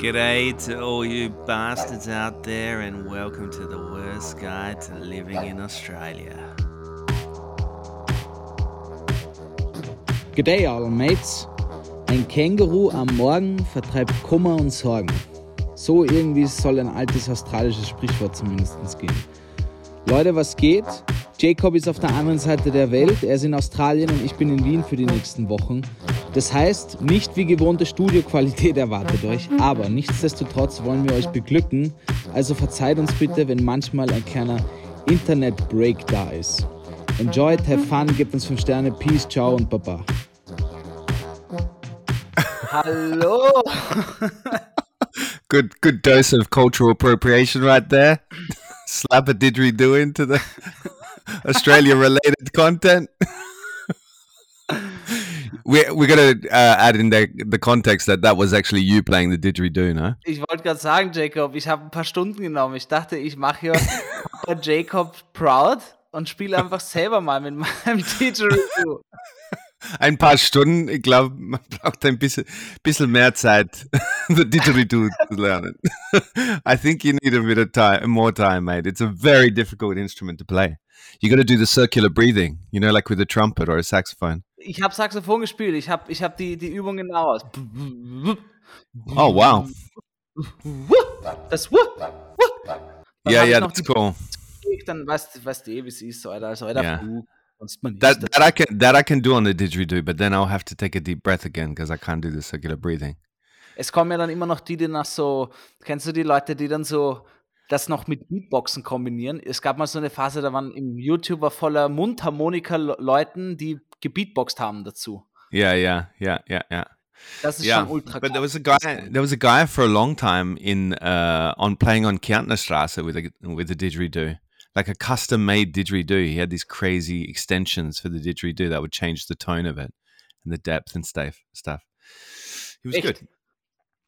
G'day to all you bastards out there, and welcome to the worst guide to living in Australia. G'day all mates. Ein Känguru am Morgen vertreibt Kummer und Sorgen. So irgendwie soll ein altes australisches Sprichwort zumindest gehen. Leute, was geht? Jacob ist auf der anderen Seite der Welt, er ist in Australien und ich bin in Wien für die nächsten Wochen. Das heißt, nicht wie gewohnte Studioqualität erwartet euch, aber nichtsdestotrotz wollen wir euch beglücken. Also verzeiht uns bitte, wenn manchmal ein kleiner Internet-Break da ist. Enjoy, have fun, gebt uns 5 Sterne, Peace, ciao und Baba. Hallo! Good, good dose of cultural appropriation right there. Slap a didgeridoo into the Australia-related content. We're we're gonna uh, add in the the context that that was actually you playing the didgeridoo, no? Ich wollte gerade sagen, Jacob, ich habe ein paar Stunden genommen. Ich dachte, ich mache ja Jacob proud und spiele einfach selber mal mit meinem Didgeridoo. Ein paar Stunden, ich glaube, man braucht ein bisschen, bisschen mehr Zeit, the didgeridoo zu lernen. I think you need a bit of time, more time, mate. It's a very difficult instrument to play. You got to do the circular breathing, you know, like with a trumpet or a saxophone. Ich habe Saxophon gespielt. Ich habe ich hab die, die Übung genau aus. Oh, wow. Das yeah, yeah, noch that's cool. Dann weißt, weißt du eh, wie es ist, Alter. Also, Alter, Ja. Man That, that I can that I can do on the didgeridoo, but then I'll have to take a deep breath again because I can't do the circular breathing. Es kommen ja dann immer noch die, die nach so, kennst du die Leute, die dann so das noch mit Beatboxen kombinieren? Es gab mal so eine Phase, da waren im YouTube war voller Mundharmonika-Leuten, die gebeatboxt haben dazu. Yeah, yeah, yeah, yeah, yeah. Das ist yeah, schon ultra but there was a guy. There was a guy for a long time in uh, on playing on Kärntnerstraße with a with a didgeridoo, like a custom made didgeridoo. He had these crazy extensions for the didgeridoo that would change the tone of it and the depth and stuff. Stuff. He was Echt? good.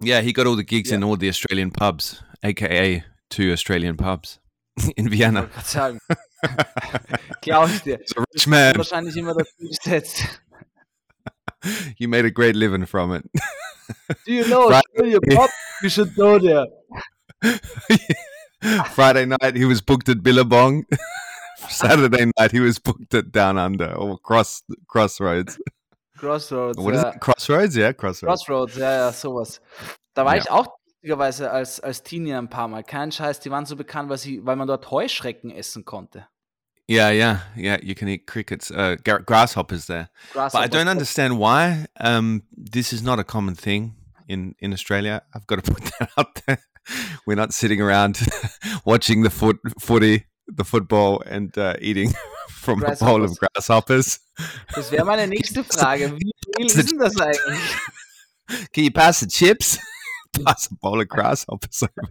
Yeah, he got all the gigs in Yeah. all the Australian pubs, aka two Australian pubs in Vienna. Wollte sagen. Glaube dir. He's a rich man. Wahrscheinlich immer dazu gesetzt. You made a great living from it. Do you know Right. Australia pop? You should go there. Friday night he was booked at Billabong. Saturday night he was booked at Down Under or Cross Crossroads. Crossroads. What is ja. it? Uh, Crossroads? Yeah, Crossroads. Crossroads, ja, ja, sowas. Da war Ja. ich auch lustigerweise als, als Teenie ein paar Mal. Kein Scheiß, die waren so bekannt, weil, sie, weil man dort Heuschrecken essen konnte. Yeah, yeah, yeah. You can eat crickets, uh, gra- grasshoppers there. But I Grasshoppers. don't understand why um, this is not a common thing in in Australia. I've got to put that out there. We're not sitting around watching the foot footy, the football, and uh, eating from a bowl of grasshoppers. Das wäre meine nächste Frage. Wie viel ist denn das eigentlich? Can you pass the chips? Pass a bowl of grasshoppers over.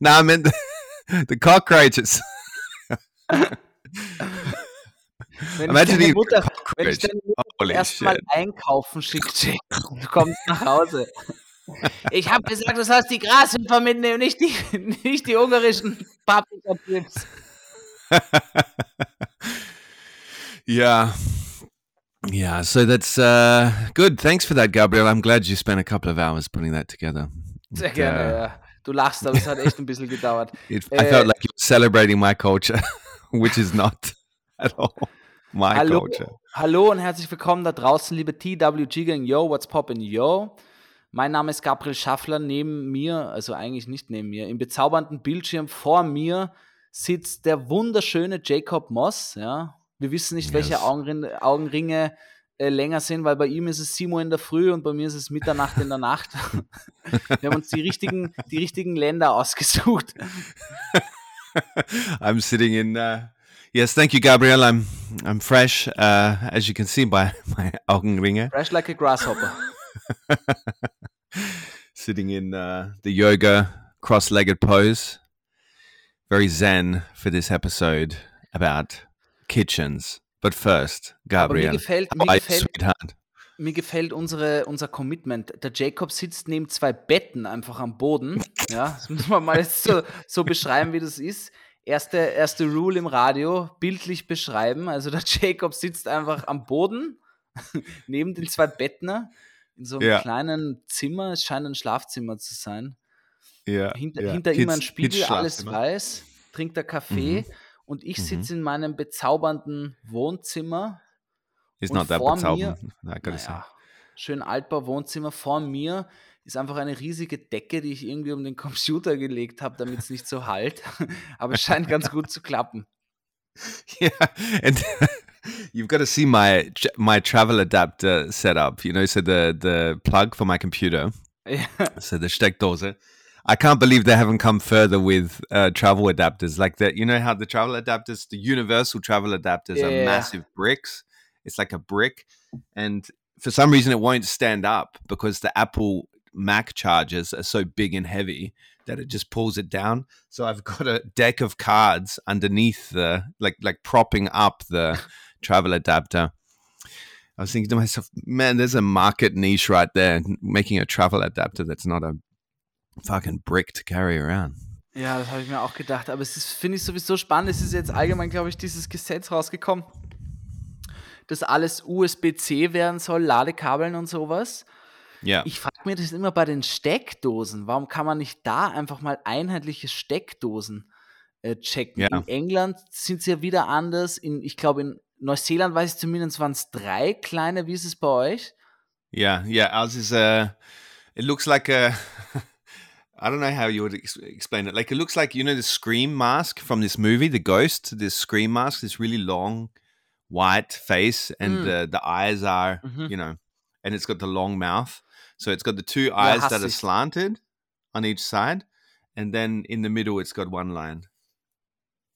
no, I meant the, the cockroaches. Wenn Imagine ich deine Mutter, wenn ich deine Mutter erstmal einkaufen schickt, und du kommst nach Hause. Ich habe gesagt, du sollst die Grashüpfer mitnehmen, nicht die, nicht die ungarischen Paprika-Chips. yeah. Yeah, so that's uh, good. Thanks for that, Gabriel. I'm glad you spent a couple of hours putting that together. Sehr It, gerne, uh, ja. Du lachst, aber es hat echt ein bisschen gedauert. it, I felt Äh, like you were celebrating my culture, which is not at all my Hallo, culture. hallo und herzlich willkommen da draußen, liebe TWG Gang. Yo, what's poppin', yo? Mein Name ist Gabriel Schaffler. Neben mir, also eigentlich nicht neben mir, im bezaubernden Bildschirm vor mir sitzt der wunderschöne Jacob Moss. Ja, wir wissen nicht, welche Yes. Augenrin Augenringe äh, länger sind, weil bei ihm ist es 7 Uhr in der Früh und bei mir ist es Mitternacht in der Nacht. wir haben uns die richtigen, die richtigen Länder ausgesucht. I'm sitting in. Uh, yes, thank you, Gabriel. I'm I'm fresh, uh, as you can see by my Augenringe. Fresh like a grasshopper. sitting in uh, the yoga cross-legged pose. Very zen for this episode about kitchens. But first, Aber mir Gabriel, gefällt, mir gefällt sweetheart? mir gefällt unsere, unser Commitment. Der Jacob sitzt neben zwei Betten einfach am Boden. Ja, das muss man mal jetzt so, so beschreiben, wie das ist. Erste, erste Rule im Radio, bildlich beschreiben. Also der Jacob sitzt einfach am Boden neben den zwei Betten in so einem Ja. kleinen Zimmer. Es scheint ein Schlafzimmer zu sein. Ja. Hinter, ja. hinter ihm Kids- ein Spiegel, alles weiß, trinkt er Kaffee und ich sitze in meinem bezaubernden Wohnzimmer. Not that vor bezaubernd. Naja, schön Altbau-Wohnzimmer. Vor mir ist einfach eine riesige Decke, die ich irgendwie um den Computer gelegt habe, damit es nicht so halt. Aber es scheint ganz gut zu klappen. Yeah, and you've got to see my my travel adapter setup. You know, so the the plug for my computer. Ja. So the Steckdose. I can't believe they haven't come further with uh, travel adapters like that. You know how the travel adapters, the universal travel adapters, are massive bricks. It's like a brick, and for some reason it won't stand up because the Apple Mac chargers are so big and heavy that it just pulls it down. So I've got a deck of cards underneath the like like propping up the travel adapter. I was thinking to myself, man, there's a market niche right there, making a travel adapter that's not a fucking brick to carry around. Ja, das habe ich mir auch gedacht. Aber es ist, finde ich sowieso spannend. Es ist jetzt allgemein, glaube ich, dieses Gesetz rausgekommen, dass alles USB-C werden soll, Ladekabeln und sowas. Yeah. Ich frage mir das immer bei den Steckdosen. Warum kann man nicht da einfach mal einheitliche Steckdosen äh, checken? Ja. In England sind sie ja wieder anders. In, ich glaube, in Neuseeland weiß ich zumindest, waren es drei kleine. Wie ist es bei euch? Yeah, yeah. Ours is uh it looks like a I don't know how you would ex- explain it. Like it looks like you know the scream mask from this movie, The Ghost. This scream mask, this really long white face, and Mm. the the eyes are Mhm. you know, and it's got the long mouth. So it's got the two eyes that are slanted on each side, and then in the middle it's got one line.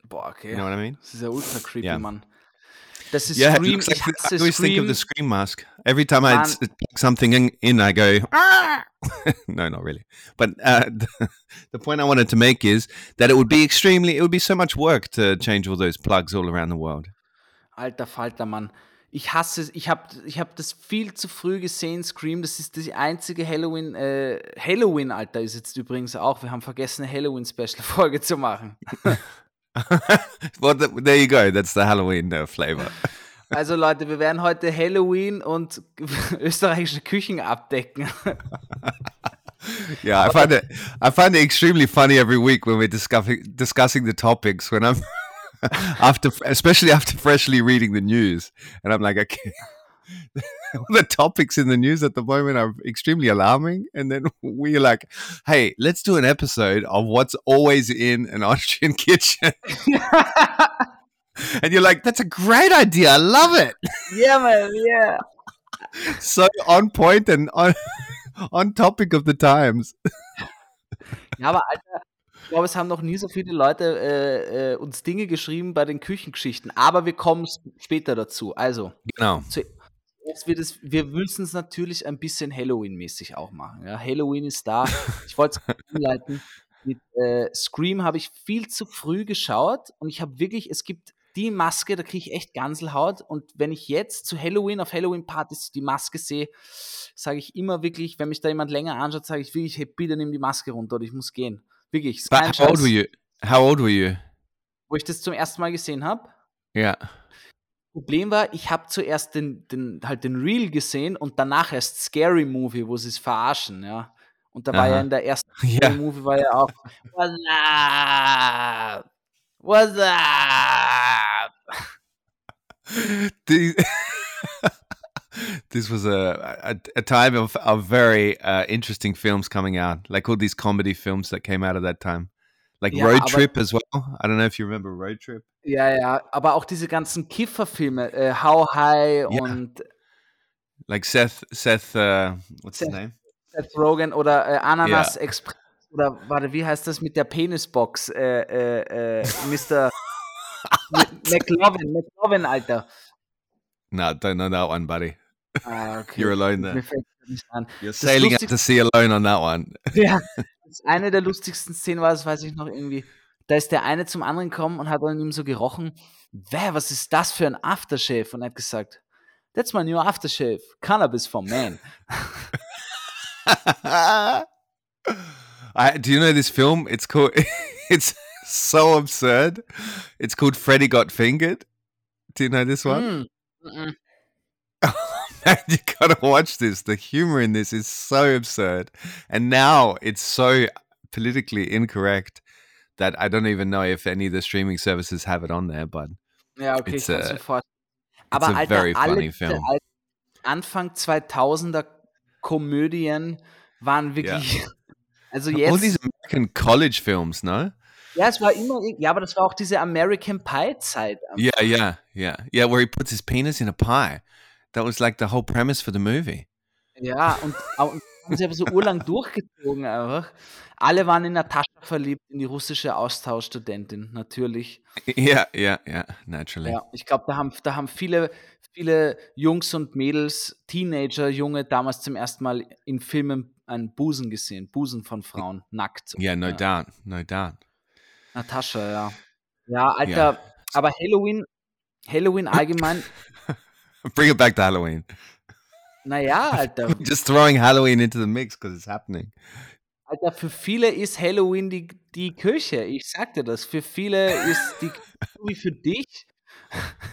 Boah, okay. You know what I mean? Das ist ja ultra creepy. Mann. Das ist Yeah, it Scream. looks like I always think of Scream. the scream mask. Every time I plug something in, in I go, "Ah!" no, not really. But uh, the point I wanted to make is that it would be extremely, it would be so much work to change all those plugs all around the world. Alter Falter, Mann. Ich hasse es. Ich habe ich hab das viel zu früh gesehen, Scream. Das ist die einzige Halloween. Äh, Halloween, Alter, ist jetzt übrigens auch. Wir haben vergessen, eine Halloween-Special-Folge zu machen. well, there you go. That's the Halloween uh, flavor. Also, Leute, wir werden heute Halloween und österreichische Küchen abdecken. Yeah, I find it, I find it extremely funny every week when we're discussing discussing the topics. When I'm after, especially after freshly reading the news, and I'm like, okay, the topics in the news at the moment are extremely alarming. And then we're like, hey, let's do an episode of what's always in an Austrian kitchen. and you're like, that's a great idea. I love it. yeah, man, yeah. So on point and on on topic of the times. Ja, aber Alter, ich glaube, es haben noch nie so viele Leute äh, äh, uns Dinge geschrieben bei den Küchengeschichten. Aber wir kommen später dazu. Also, Genau. Jetzt wird es, wir müssen es natürlich ein bisschen Halloween-mäßig auch machen. Ja? Halloween ist da. Ich wollte es umleiten. Mit äh, Scream habe ich viel zu früh geschaut und ich habe wirklich, es gibt die Maske, da kriege ich echt Ganselhaut. Und wenn ich jetzt zu Halloween auf Halloween-Partys die Maske sehe, sage ich immer wirklich, wenn mich da jemand länger anschaut, sage ich wirklich, hey, bitte nimm die Maske runter oder ich muss gehen. Wirklich, how old were you? How old were you? Wo ich das zum ersten Mal gesehen habe, Yeah. Problem war, ich habe zuerst den, den, halt den Reel gesehen und danach erst Scary Movie, wo sie es verarschen, ja. Und da war ja in der ersten Ja. Movie war ja auch What's up? What's up? This was a, a a time of, of very uh, interesting films coming out, like all these comedy films that came out of that time, like Ja, Road Trip as well. I don't know if you remember Road Trip. Ja, ja, aber auch diese ganzen Kifferfilme, äh, How High Ja. und Like Seth Seth uh, what's his Seth- name? Seth Rogen oder äh, Ananas Express oder warte, wie heißt das mit der Penisbox? Äh, äh, äh, Mr. McLovin, McLovin, Alter. No, don't know that one, buddy. Ah, okay. You're alone there. You're sailing out to sea alone on that one. Ja, eine der lustigsten Szenen war, das weiß ich noch irgendwie. Da ist der eine zum anderen gekommen und hat an ihm so gerochen. Wer, was ist das für ein Aftershave? Und er hat gesagt, That's my new aftershave. Cannabis for men. I, do you know this film? It's called. It's so absurd. It's called Freddy Got Fingered. Do you know this one? Mm, mm, mm. you gotta watch this. The humor in this is so absurd, and now it's so politically incorrect that I don't even know if any of the streaming services have it on there. But Ja, okay, It's ich kann's a- mir vorstellen. it's Aber a Alter, very funny film. Anfang 2000er Komödien waren wirklich. Also All these American college films, no? Ja, es war immer. Ja, aber das war auch diese American Pie-Zeit. Yeah, yeah, yeah, yeah. Where he puts his penis in a pie. That was like the whole premise for the movie. Ja, und, haben sie aber so urlang durchgezogen einfach. Alle waren in Natascha verliebt, in die russische Austauschstudentin, natürlich. Yeah, yeah, yeah. Naturally. Ja, ich glaube, da haben, da haben viele, viele Jungs und Mädels, Teenager, Junge damals zum ersten Mal in Filmen einen Busen gesehen. Busen von Frauen, nackt. Yeah, no Ja. doubt, no doubt. Natascha, ja. Ja, Alter, aber Halloween, Halloween allgemein, Bring it back to Halloween. naja, Alter. Just throwing Halloween into the mix because it's happening. Alter, für viele ist Halloween die, die Kirche. Ich sag dir das. Für viele ist die wie für dich.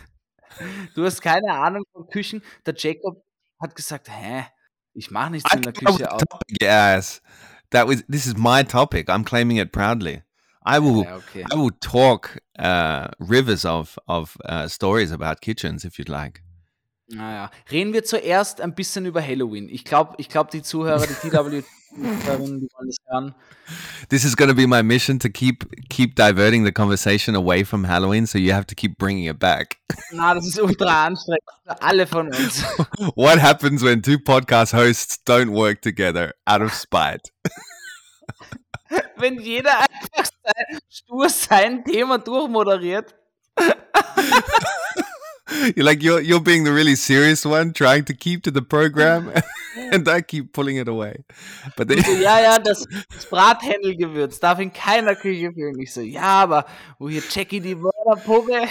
Du hast keine Ahnung von Küchen. Der Jacob hat gesagt, hä? Ich mache nichts in der came up with Küche topic, Yes, that was. This is my topic. I'm claiming it proudly. I will. Ja, okay. I will talk uh, rivers of of uh, stories about kitchens if you'd like. Naja. Reden wir zuerst ein bisschen über Halloween. Ich glaube, ich glaub, die Zuhörer, die hören. This is going to be my mission to keep keep diverting the conversation away from Halloween, so you have to keep bringing it back. Na, das ist ultra anstrengend für alle von uns. what happens when two podcast hosts don't work together out of spite? Wenn jeder einfach sein, stur sein Thema durchmoderiert. You're like you're you're being the really serious one, trying to keep to the program, and I keep pulling it away. But then, So, ja, ja, das, das Brathändelgewürz darf in keiner Küche fehlen. Ich so, ja, aber wo hier Jackie die Mörderpuppe?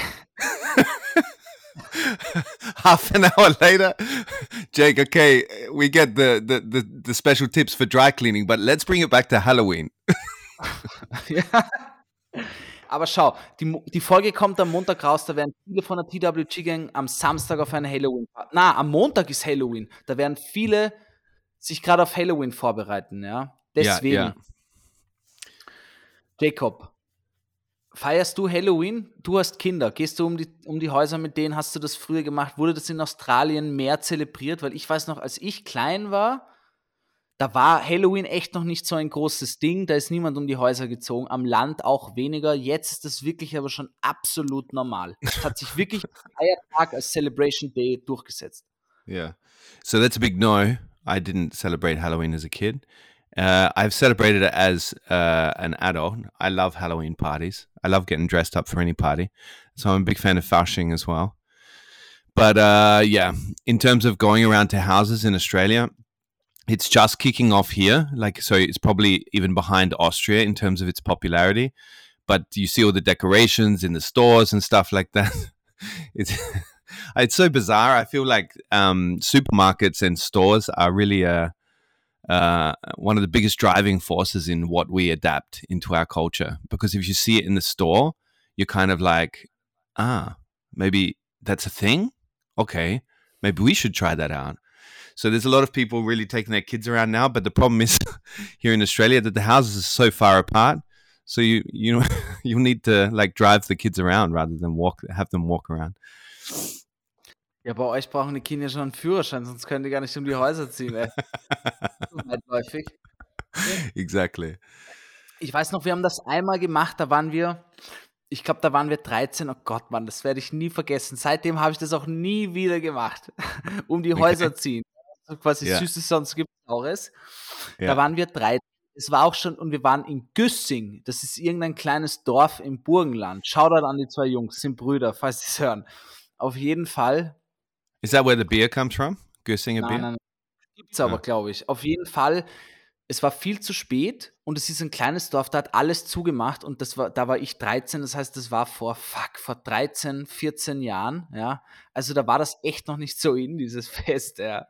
half an hour later, Jake, okay, we get the, the the the special tips for dry cleaning, but let's bring it back to Halloween. ja. Aber schau, die, die Folge kommt am Montag raus, da werden viele von der TWG-Gang am Samstag auf eine halloween Na, am Montag ist Halloween. Da werden viele sich gerade auf Halloween vorbereiten, ja. Deswegen. ja. Jacob, feierst du Halloween? Du hast Kinder. Gehst du um die, um die Häuser mit denen? Hast du das früher gemacht? Wurde das in Australien mehr zelebriert? Weil ich weiß noch, als ich klein war, da war Halloween echt noch nicht so ein großes Ding. Da ist niemand um die Häuser gezogen. Am Land auch weniger. Jetzt ist das wirklich aber schon absolut normal. Es hat sich wirklich ein Feiertag als Celebration Day durchgesetzt. Yeah. So that's a big no. I didn't celebrate Halloween as a kid. Uh, I've celebrated it as uh, an adult. I love Halloween parties. I love getting dressed up for any party. So I'm a big fan of Fasching as well. But uh, yeah, in terms of going around to houses in Australia, it's just kicking off here. Like, so it's probably even behind Austria in terms of its popularity. But you see all the decorations in the stores and stuff like that. it's it's so bizarre. I feel like um, supermarkets and stores are really uh, uh, one of the biggest driving forces in what we adapt into our culture. Because if you see it in the store, you're kind of like, ah, maybe that's a thing. Okay, maybe we should try that out. So there's a lot of people really taking their kids around now, but the problem is here in Australia that the houses are so far apart. So you you know you need to like drive the kids around rather than walk have them walk around. Ja, bei euch brauchen die Kinder schon einen Führerschein, sonst können die gar nicht um die Häuser ziehen. Ey. Weitläufig. exactly. Ich weiß noch, wir haben das einmal gemacht, da waren wir, ich glaube, da waren wir 13. Oh Gott, Mann, das werde ich nie vergessen. Seitdem habe ich das auch nie wieder gemacht. um die Häuser ziehen. So quasi Ja. Süßes, sonst gibt es Saures. Ja. Da waren wir 13. Es war auch schon, und wir waren in Güssing. Das ist irgendein kleines Dorf im Burgenland. Shoutout an die zwei Jungs, sind Brüder, falls sie es hören. Auf jeden Fall Is that where the beer comes from? Güssinger Nein, beer? nein, gibt es aber, Ah. glaube ich. Auf jeden Fall, es war viel zu spät und es ist ein kleines Dorf, da hat alles zugemacht und das war, da war ich 13, das heißt, das war vor, fuck, vor 13, 14 Jahren, ja. Also da war das echt noch nicht so in, dieses Fest, ja.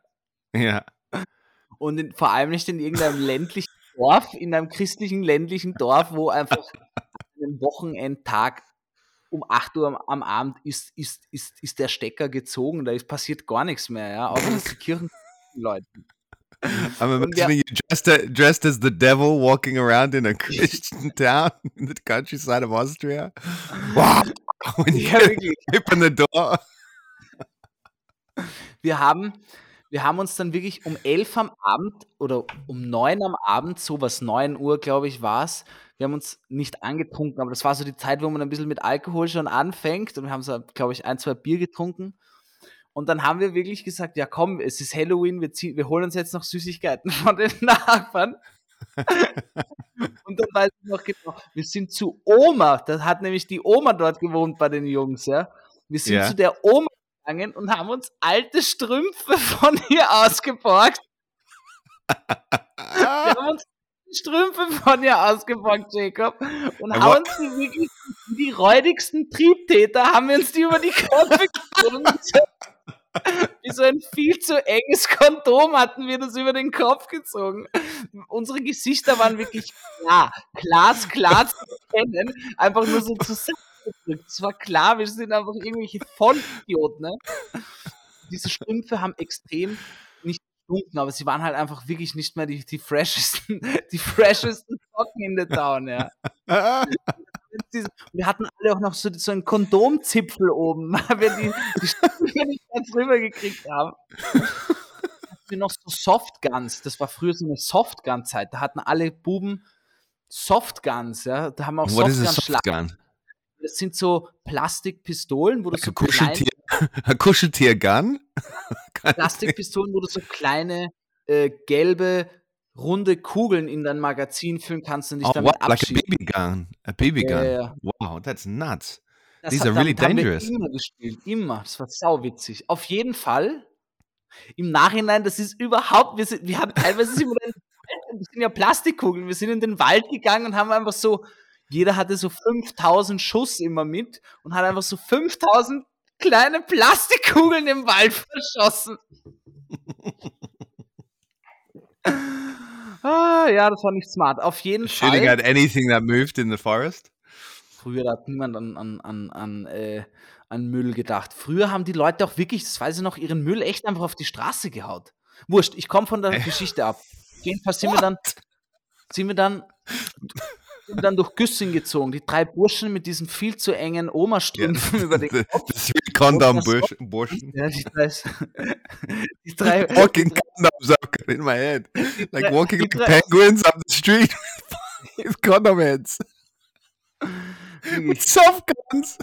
Yeah. Und in, vor allem nicht in irgendeinem ländlichen Dorf, in einem christlichen ländlichen Dorf, wo einfach an einem Wochenendtag um 8 Uhr am, am Abend ist, ist, ist, ist der Stecker gezogen, da ist passiert gar nichts mehr, ja, außer dass die Kirchen läuten. I'm imagining you dressed, a, dressed as the devil walking around in a Christian town in the countryside of Austria. Wow! When you Ja, wirklich. open the door. Wir haben, wir haben uns dann wirklich um 11 am Abend oder um 9 am Abend, sowas 9 Uhr, glaube ich, war es. Wir haben uns nicht angetrunken, aber das war so die Zeit, wo man ein bisschen mit Alkohol schon anfängt und wir haben so, glaube ich, ein, zwei Bier getrunken. Und dann haben wir wirklich gesagt, ja komm, es ist Halloween, wir, ziehen, wir holen uns jetzt noch Süßigkeiten von den Nachbarn. und dann weiß ich noch genau, wir sind zu Oma, da hat nämlich die Oma dort gewohnt bei den Jungs, ja. Wir sind Ja. zu der Oma gegangen und haben uns alte Strümpfe von ihr ausgeborgt. Wir haben uns Strümpfe von ihr ausgeborgt, Jacob. Und Aber- haben uns die wirklich, die räudigsten Triebtäter, haben wir uns die über die Köpfe gezogen. Wie so ein viel zu enges Kondom hatten wir das über den Kopf gezogen. Unsere Gesichter waren wirklich klar, glasklar zu erkennen. Einfach nur so zusammengedrückt. Es war klar, wir sind einfach irgendwelche Vollidioten. Ne? Diese Strümpfe haben extrem nicht gestunken, aber sie waren halt einfach wirklich nicht mehr die, die freshesten, die freshesten Socken in der Town, ja. Wir hatten alle auch noch so, so einen Kondomzipfel oben, weil wir die, die Strümpfe nicht ganz rüber gekriegt haben. Hatten wir noch so Softguns, das war früher so eine Softgun-Zeit, da hatten alle Buben Softguns, ja, da haben auch a Softgun soft gun? Das sind so Plastikpistolen, wo du Like so a Kuscheltier, a kleine, Plastikpistolen, wo du so kleine äh, gelbe runde Kugeln in dein Magazin füllen kannst und dich Oh, damit what? Like a abschießen. Gun? A BB Ja, gun? ja, ja. Wow, that's nuts. Das These hat- are really dangerous. Immer gespielt, immer. Das war sauwitzig. Auf jeden Fall. Im Nachhinein, das ist überhaupt, wir, sind, wir haben teilweise sind wir in sind ja Plastikkugeln, wir sind in den Wald gegangen und haben einfach so, jeder hatte so 5000 Schuss immer mit und hat einfach so 5000 kleine Plastikkugeln im Wald verschossen. ah, ja, das war nicht smart. Auf jeden Shooting Fall. at anything that moved in the forest? Früher hat niemand an, an, an, an, äh, an Müll gedacht. Früher haben die Leute auch wirklich, das weiß ich noch, ihren Müll echt einfach auf die Straße gehaut. Wurscht, ich komme von der. Geschichte ab. Auf jeden Fall sind wir dann, sind wir dann, sind wir dann durch Güssing gezogen. Die drei Burschen mit diesen viel zu engen Oma-Strümpfen über den Kopf. the three condom das Burschen. Ja, die drei, die drei, Walking condoms got in my head. Like walking like penguins up the street with condom heads. With soft guns.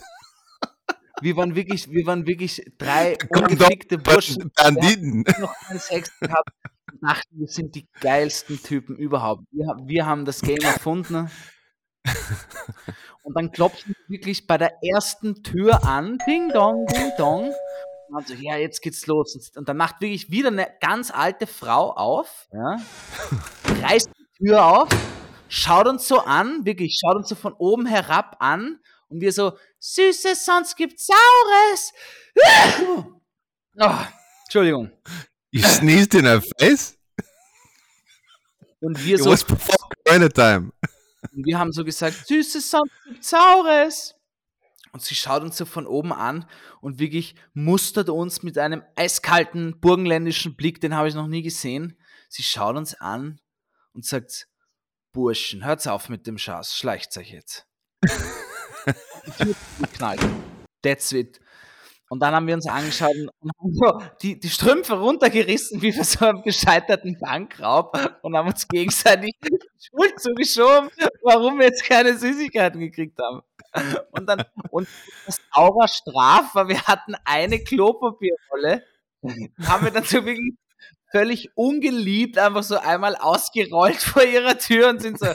wir waren wirklich, wir waren wirklich drei ungefickte Burschen. Banditen. noch keinen Sex gehabt dachten, wir sind die geilsten Typen überhaupt. Wir, wir haben das Game erfunden. Und dann klopfen wir wirklich bei der ersten Tür an. Ding dong, ding dong. Und dann so, ja, jetzt geht's los. Und- dann macht wirklich wieder eine ganz alte Frau auf, ja, reißt die Tür auf, schaut uns so an, wirklich, schaut uns so von oben herab an und wir so, Süßes, sonst gibt's Saures. Oh, Entschuldigung. You sneezed in her face? Und wir It so, was before Corona time. Und wir haben so gesagt, Süßes, Saures. Und sie schaut uns so von oben an und wirklich mustert uns mit einem eiskalten burgenländischen Blick, den habe ich noch nie gesehen. Sie schaut uns an und sagt, Burschen, hört's auf mit dem Schaß, schleicht euch jetzt. geknallt. That's it. Und dann haben wir uns angeschaut und haben so die, die Strümpfe runtergerissen, wie bei so einem gescheiterten Bankraub und haben uns gegenseitig die Schuld zugeschoben, warum wir jetzt keine Süßigkeiten gekriegt haben. Und dann, und das saurer Straf war, wir hatten eine Klopapierrolle, haben wir so wirklich völlig ungeliebt einfach so einmal ausgerollt vor ihrer Tür und sind so,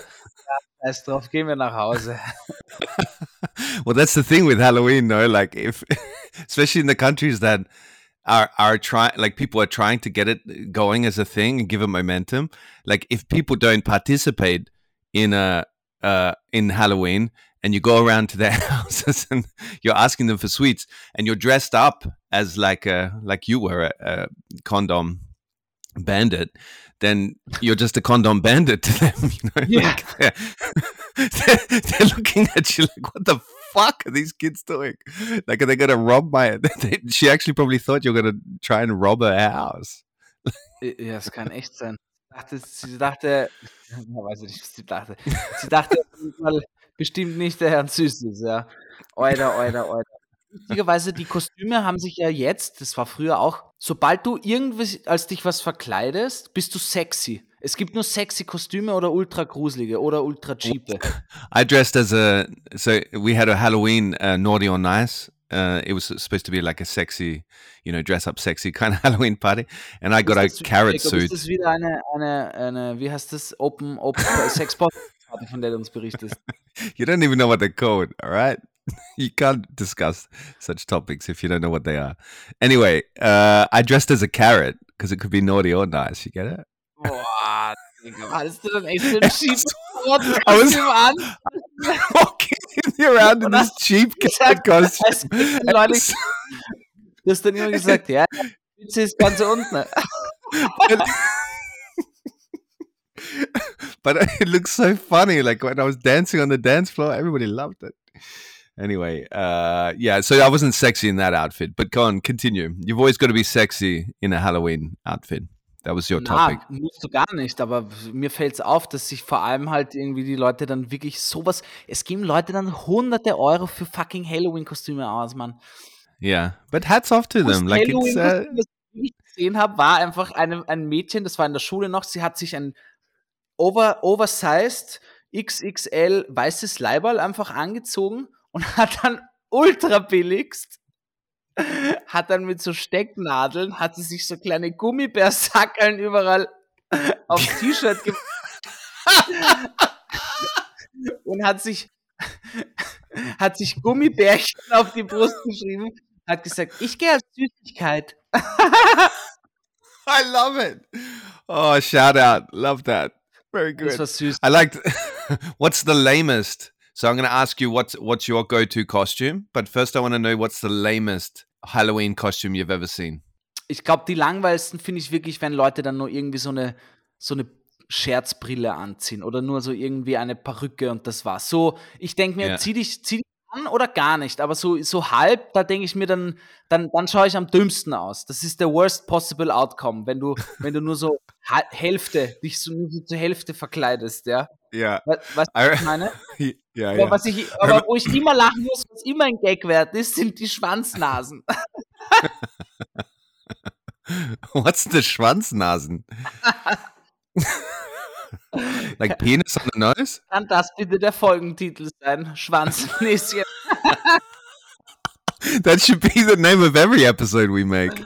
scheiß drauf, gehen wir nach Hause. Well, that's the thing with Halloween, no? Like, if, especially in the countries that are are trying, like people are trying to get it going as a thing and give it momentum. Like, if people don't participate in a uh, in Halloween and you go around to their houses and you're asking them for sweets and you're dressed up as like a like you were a, a condom bandit, then you're just a condom bandit to them. You know, Yeah. Like, they're, they're, they're looking at you like, what the fuck are these kids doing? Like, are they going to rob my. she actually probably thought you were going to try and rob her house. Ja, es kann echt sein. Dachte, sie dachte, weiß ich nicht, was sie dachte. Sie dachte bestimmt nicht der Herr Süßes, ja. Oida, oida, oida. Lustigerweise, die Kostüme haben sich ja jetzt, das war früher auch, sobald du irgendwie als dich was verkleidest, bist du sexy. Es gibt nur sexy Kostüme oder ultra gruselige oder ultra cheape. I dressed as a so we had a Halloween uh, naughty or nice. Uh, it was supposed to be like a sexy, you know, dress up sexy kind of Halloween party, and I got a carrot suit. Ist das wieder eine, eine, eine, wie heißt das, Open, Open Sex Party, von der du uns berichtest? you don't even know what they're called, all right? you can't discuss such topics if you don't know what they are. Anyway, uh, I dressed as a carrot because it could be naughty or nice. You get it? Boah, hattest du dann echt so ein cheap Kostüm an? walking around in this cheap cat costume. Leute, du hast dann immer gesagt, ja, die Spitze ist ganz unten. but it looks so funny. Like when I was dancing on the dance floor, everybody loved it. Anyway, uh, yeah, so I wasn't sexy in that outfit, but go on, continue. You've always got to be sexy in a Halloween outfit. That was your topic. Na, musst du gar nicht, aber mir fällt es auf, dass sich vor allem halt irgendwie die Leute dann wirklich sowas. Es geben Leute dann hunderte Euro für fucking Halloween-Kostüme aus, Mann. Yeah, but hats off to them. Like it's, uh... Was ich gesehen habe, war einfach eine, ein Mädchen, das war in der Schule noch, sie hat sich ein over, oversized XXL weißes Leiberl einfach angezogen und hat dann ultra billigst hat dann mit so Stecknadeln, hat sie sich so kleine Gummibärsackeln überall aufs T-Shirt gemacht. und hat sich, hat sich Gummibärchen auf die Brust geschrieben, hat gesagt, ich gehe als Süßigkeit. I love it. Oh, shout out. Love that. Very good. Das war süß. I liked, what's the lamest? So I'm going to ask you what's, what's your go-to costume, but first I want to know what's the lamest Halloween costume you've ever seen? Ich glaube, die langweiligsten finde ich wirklich, wenn Leute dann nur irgendwie so eine, so eine Scherzbrille anziehen oder nur so irgendwie eine Perücke und das war's. So, ich denke mir, ja. zieh dich, zieh dich an oder gar nicht, aber so, so halb, da denke ich mir dann, dann, dann schaue ich am dümmsten aus. Das ist der worst possible outcome, wenn du, wenn du nur so Hälfte, dich so nur so zur Hälfte verkleidest, ja. Ja. Was, was ich meine? Ja, aber, ja. Was ich, aber wo ich immer lachen muss, was immer ein Gag wert ist, sind die Schwanznasen. What's the Schwanznasen? like penis on the nose? Kann das bitte der Folgentitel sein? Schwanznäschen. That should be the name of every episode we make.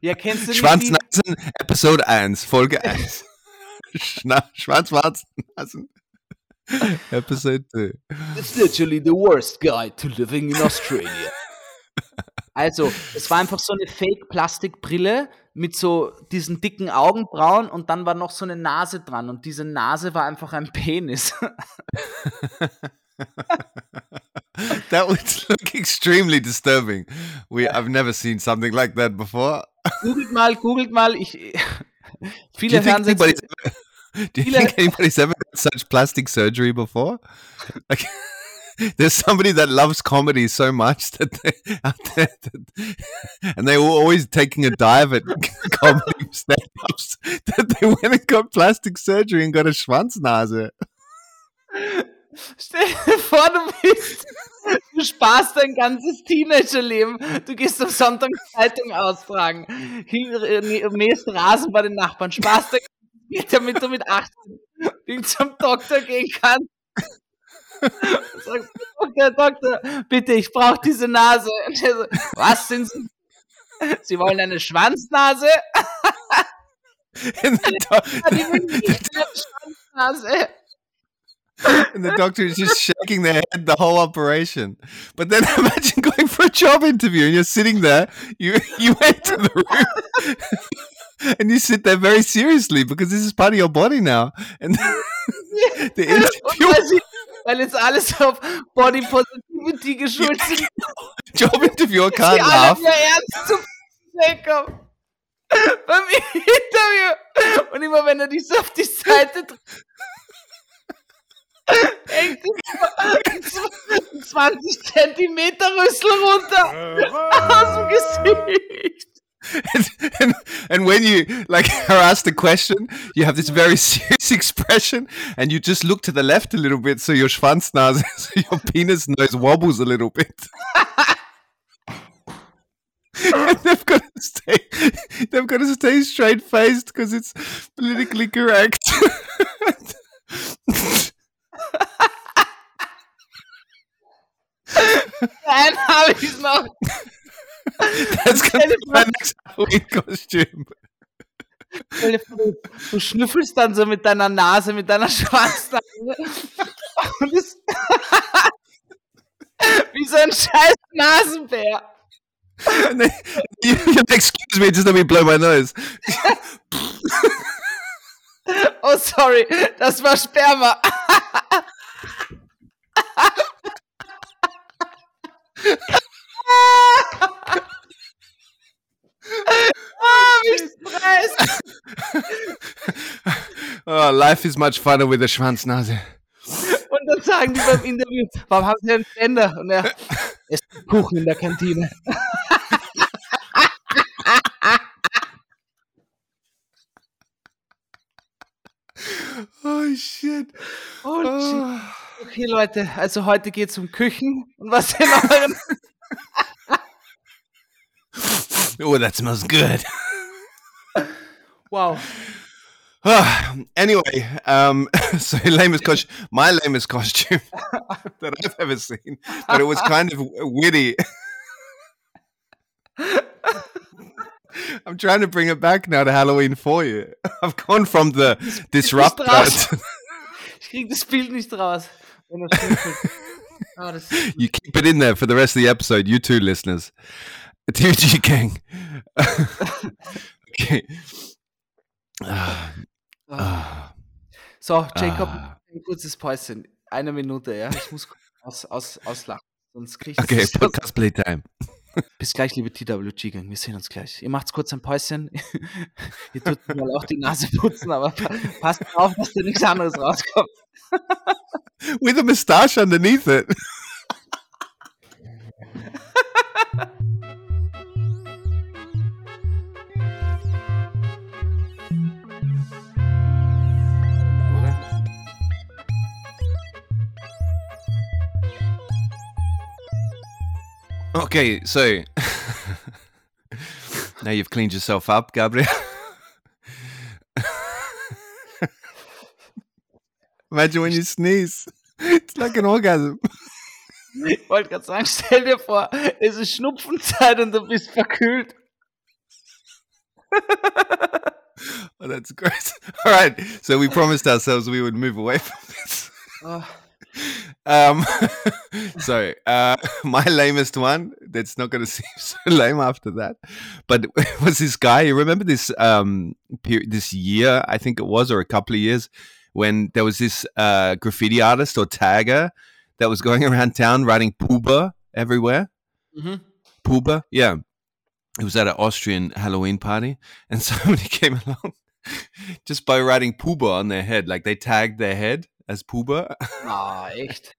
Ja, kennst du Schwanznasen, Episode 1, Folge 1. Schwanznasen. Episode 2. It's literally the worst guide to living in Australia. Also, es war einfach so eine Fake-Plastikbrille mit so diesen dicken Augenbrauen und dann war noch so eine Nase dran und diese Nase war einfach ein Penis. that would look extremely disturbing. We, I've never seen something like that before. Googelt mal, googelt mal. Ich, viele. Do you think anybody's ever had such plastic surgery before? Like, there's somebody that loves comedy so much that they that, and they were always taking a dive at comedy stand-ups that they went and got plastic surgery and got a Schwanznase. Stell dir vor, du bist, du sparst dein ganzes Teenagerleben. Du gehst am Sonntag Zeitung austragen, mähst Rasen bei den Nachbarn, sparst dein damit du mit 18 zum Doktor gehen kannst. Sag, Doktor, Doktor, bitte, ich brauche diese Nase. So, was sind Sie? Sie wollen eine Schwanznase? The, Schwanznase. and the doctor is just shaking their head the whole operation. But then imagine going for a job interview and you're sitting there. You you went to the room and you sit there very seriously because this is part of your body now. And the interview. Weil jetzt alles auf Body Positivity geschult sind. Job Interviewer can't Die laugh. alle ernst zum Check-up. Beim Interview. Und immer wenn er dich so auf die Seite drückt. Hängt ihm 20 Zentimeter Rüssel runter aus dem Gesicht. and, and, and when you like are asked a question, you have this very serious expression, and you just look to the left a little bit, so your Schwanznase, so your penis nose wobbles a little bit. and they've got to stay, they've got to stay straight faced because it's politically correct. Nein, habe ich noch. That's gonna be my next Halloween costume. Stell dir vor, Du, du schnüffelst dann so mit deiner Nase, mit deiner Schwanznase. Und es wie so ein scheiß Nasenbär. You excuse me, just let me blow my nose. Oh, sorry, das war Sperma. Ah, wie Stress. Oh, life is much funner with a Schwanznase. Und dann sagen die beim Interview, warum haben sie einen Ständer? Und er ist Kuchen in der Kantine. Oh shit. Oh, shit. Okay, Leute, also heute geht es um Küchen und was in euren Oh, that smells good. Wow. Ah, anyway, um, so lamest costume, my lamest costume that I've ever seen, but it was kind of witty. I'm trying to bring it back now to Halloween for you. I've gone from the disruptor. Ich krieg das Bild nicht raus. Wenn er schnüffelt. Ah, das you keep it in there for the rest of the episode, you two listeners. TG gang. okay. Ah, ah, So, Jacob, Ah. ein kurzes Päuschen. Eine Minute, ja. Ich muss aus, aus, auslachen. Sonst krieg ich okay, podcast playtime. Bis gleich, liebe TWG-Gang. Wir sehen uns gleich. Ihr macht's kurz ein Päuschen. Ihr tut mir mal auch die Nase putzen, aber pa passt auf, dass da nichts anderes rauskommt. With a moustache underneath it. Okay, so now you've cleaned yourself up, Gabriel. Imagine when you sneeze. It's like an orgasm. Ich wollte gerade sagen, stell dir vor, es ist Schnupfenzeit und du bist verkühlt. Oh, that's great. All right. So we promised ourselves we would move away from this. Oh, Um, so uh, my lamest one. That's not going to seem so lame after that. But it was this guy? You remember this um period, this year? I think it was, or a couple of years, when there was this uh, graffiti artist or tagger that was going around town writing "pooba" everywhere. mhm. Puba. Yeah. It was at an Austrian Halloween party, and somebody came along just by writing Puba on their head. Like they tagged their head as Puba. Ah, echt.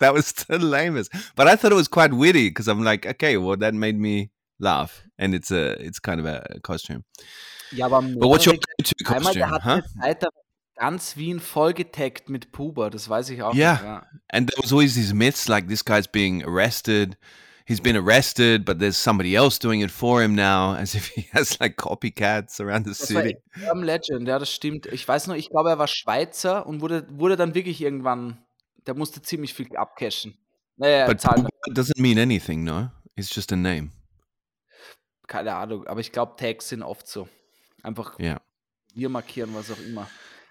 that was the lamest. But I thought it was quite witty because I'm like, okay, well, that made me laugh, and it's a, it's kind of a costume. Ja, aber But what's your go-to einmal, der costume? hat Huh? eine Zeit ganz Wien vollgetaggt mit Puber, das weiß ich auch. Yeah, noch, ja. And there was always these myths like this guy's being arrested. He's been arrested, but there's somebody else doing it for him now, as if he has like copycats around the Das war city. Urban Legend, ja, das stimmt. Ich weiß noch, ich glaube, er war Schweizer und wurde, wurde dann wirklich irgendwann, der musste ziemlich viel abcashen. Naja, But zahlen, doesn't mean anything, no? It's just a name. keine Ahnung, aber ich glaube, Tags sind oft so. Einfach Ja. wir markieren, was auch immer.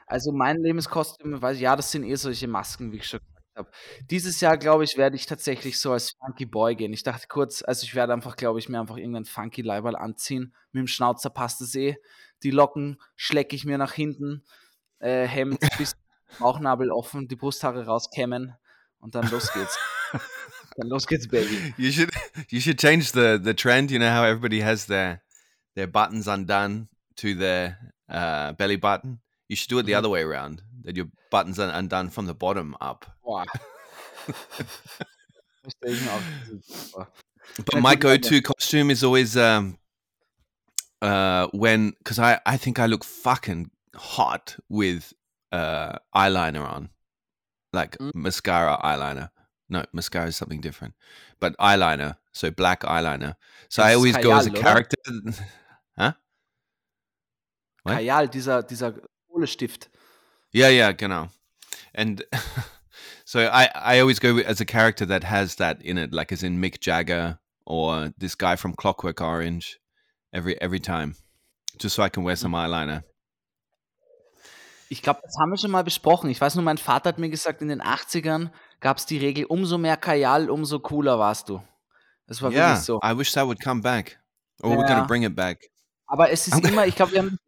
Also mein Lebenskostüm, weiß ich, ja, das sind eh solche Masken, wie ich schon gesagt habe. Dieses Jahr, glaube ich, werde ich tatsächlich so als Funky Boy gehen. Ich dachte kurz, also ich werde einfach, glaube ich, mir einfach irgendeinen Funky Leiberl anziehen. Mit dem Schnauzer passt es eh. Die Locken schlecke ich mir nach hinten, äh, Hemd bis Bauchnabel offen, die Brusthaare rauskämmen und dann los geht's. dann los geht's, Baby. You should you should change the the trend. You know how everybody has their their buttons undone to their uh, belly button. You should do it the Mhm. other way around. That your buttons are undone from the bottom up. Boah. Verstehe ich mir auch. Super. But my go-to costume is always um uh when because I I think I look fucking hot with uh eyeliner on, like Mm. mascara eyeliner. No, mascara is something different, but eyeliner. So black eyeliner. So Das I always go as a character. huh? What? Kajal, dieser, dieser Kohlestift. Yeah, yeah, genau. And so I, I always go as a character that has that in it, like as in Mick Jagger or this guy from Clockwork Orange, every every time, just so I can wear some eyeliner. Ich glaube, das haben wir schon mal besprochen. Ich weiß nur, mein Vater hat mir gesagt, in den 80ern gab es die Regel, umso mehr Kajal, umso cooler warst du. Das war Yeah, wirklich so. I wish that would come back, or we're gonna bring it back. Aber es ist immer, ich glaube, wir haben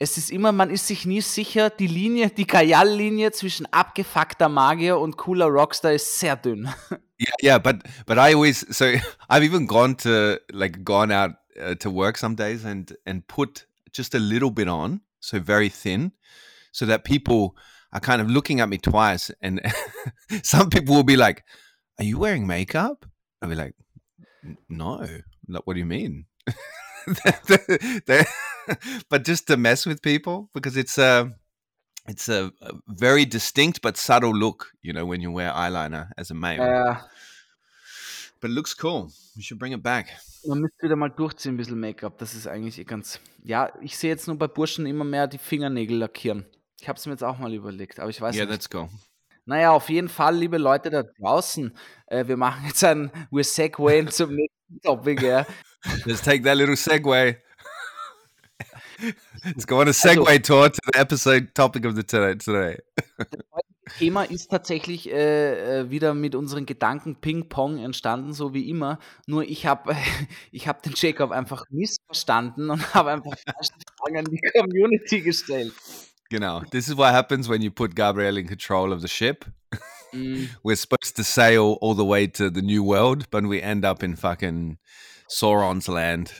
es ist immer, man ist sich nie sicher, die Linie, die Kajal-Linie zwischen abgefuckter Magier und cooler Rockstar ist sehr dünn. Yeah, yeah, but but I always so I've even gone to like gone out uh, to work some days and and put just a little bit on, so very thin, so that people are kind of looking at me twice, and some people will be like, "Are you wearing makeup?" I'll be like, "No, like, what do you mean?" They're- they're- but just to mess with people because it's a it's a, very distinct but subtle look, you know, when you wear eyeliner as a male. Äh, But it looks cool. We should bring it back. man müsste wieder mal durchziehen, ein bisschen Make-up. Das ist eigentlich eh ganz. Ja, ich sehe jetzt nur bei Burschen immer mehr die Fingernägel lackieren. Ich habe es mir jetzt auch mal überlegt, aber ich weiß yeah, nicht. let's go. Naja, auf jeden Fall, liebe Leute da draußen, äh, wir machen jetzt ein, we're segwayen zum nächsten Topic, ja. Let's take that little segue. Let's go on a segue tour to the episode topic of the today. today. Thema ist tatsächlich äh, äh, wieder mit unseren Gedanken Ping-Pong entstanden, so wie immer. Nur ich habe ich hab den Jacob einfach missverstanden und habe einfach falsche Fragen an die Community gestellt. Genau. This is what happens when you put Gabriel in control of the ship. Mm, We're supposed to sail all the way to the new world, but we end up in fucking Sauron's land.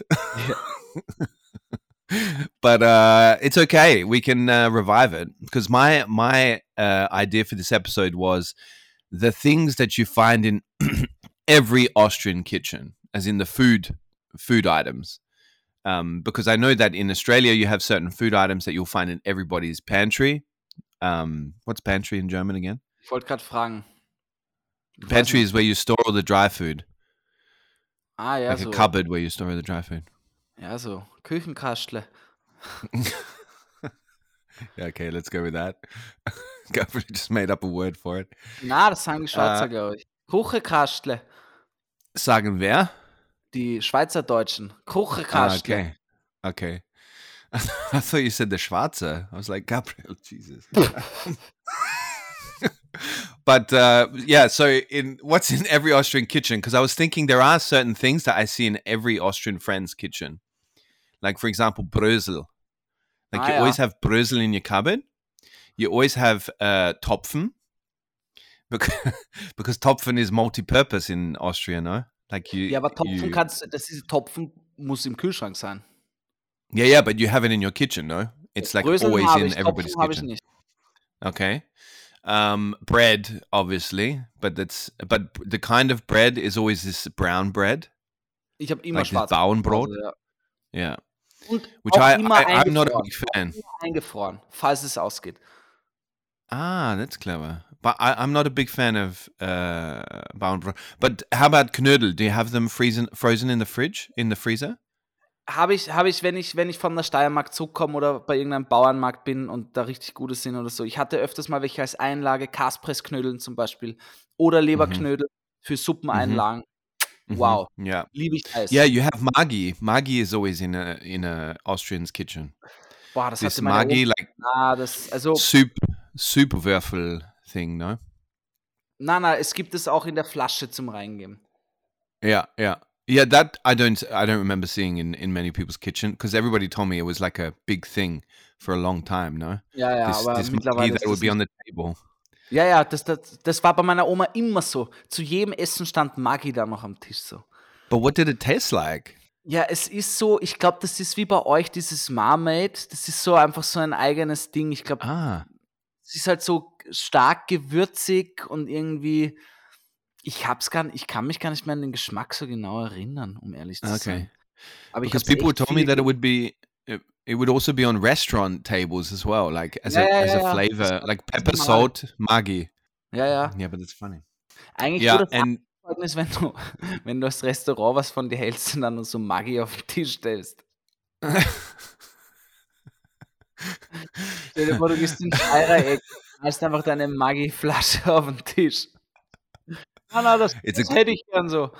But uh, it's okay. We can uh, revive it because my my uh, idea for this episode was the things that you find in every Austrian kitchen, as in the food food items. Um, because I know that in Australia you have certain food items that you'll find in everybody's pantry. Um, what's pantry in German again? ich wollte gerade fragen. Pantry is where you store all the dry food, Ah, ja, like so. a cupboard where you store all the dry food. Ja, so. Küchenkastle. Yeah, okay, let's go with that. Gabriel just made up a word for it. Na, das sagen die Schweizer, Äh. glaube ich. Kuchekastle. Sagen wer? Die Schweizerdeutschen. Ah, Kuchekastle. okay, okay. I thought you said the Schwarze. I was like Gabriel, Jesus. but uh, yeah, so in what's in every Austrian kitchen? Because I was thinking there are certain things that I see in every Austrian friend's kitchen, like for example, Brösel. Like Ah, you ja. always have Brösel in your cupboard. You always have uh, Topfen. Because, because Topfen is multi-purpose in Austria, no? Like you, Ja, aber Topfen you, kannst das ist Topfen muss im Kühlschrank sein. Yeah, yeah, but you have it in your kitchen, no? It's like Bröseln always in ich, everybody's Topfen kitchen. Okay. Um, bread, obviously, but that's but the kind of bread is always this brown bread, Ich habe immer like schwarz. Bauernbrot. Ja. Yeah, Und which I, immer I I'm not a eingefroren. big fan. eingefroren, falls es ausgeht. Ah, that's clever. But I, I'm not a big fan of uh, Bauernbrot. But how about Knödel? Do you have them freezing, frozen in the fridge, in the freezer? Habe ich, habe ich, wenn ich, wenn ich von der Steiermark zurückkomme oder bei irgendeinem Bauernmarkt bin und da richtig gute sind oder so. Ich hatte öfters mal welche als Einlage, Kaspressknödeln zum Beispiel oder Leberknödel für Suppeneinlagen. Mhm. Wow. Yeah. Liebe ich Eis. Yeah, you have Maggi. Maggi is always in a in a Austrian's kitchen. Boah, das This Maggi, like Ah, das, also, soup Superwürfel thing, no? na, na, es gibt es auch in der Flasche zum Reingeben. Yeah, yeah. Yeah, that I don't I don't remember seeing in, in many people's kitchen because everybody told me it was like a big thing for a long time, no? Ja, ja, this aber this Maggi mittlerweile that ist would be on the table. Ja, ja, das, das, das war bei meiner Oma immer so. Zu jedem Essen stand Maggi da noch am Tisch so. But what did it taste like? Ja, es ist so, ich glaube, das ist wie bei euch dieses Marmade. Das ist so einfach so ein eigenes Ding. Ich glaube, Ah, es ist halt so stark gewürzig und irgendwie, ich hab's gar ich kann mich gar nicht mehr an den Geschmack so genau erinnern, um ehrlich zu okay. sein. Aber ich Because people told me that it would be, it, would also be on restaurant tables as well, like as Ja, a ja, as ja, a ja. flavor, Das like pepper, salt, Maggi. Ja, ja. Yeah, but that's funny. Eigentlich Yeah, das and ist, wenn du, wenn du als Restaurant was von dir hältst und dann so Maggi auf den Tisch stellst. Stell dir vor, du gehst in Eck, hast einfach deine Maggi-Flasche auf den Tisch. Ah, na, das, It's a das hätte ich gern so.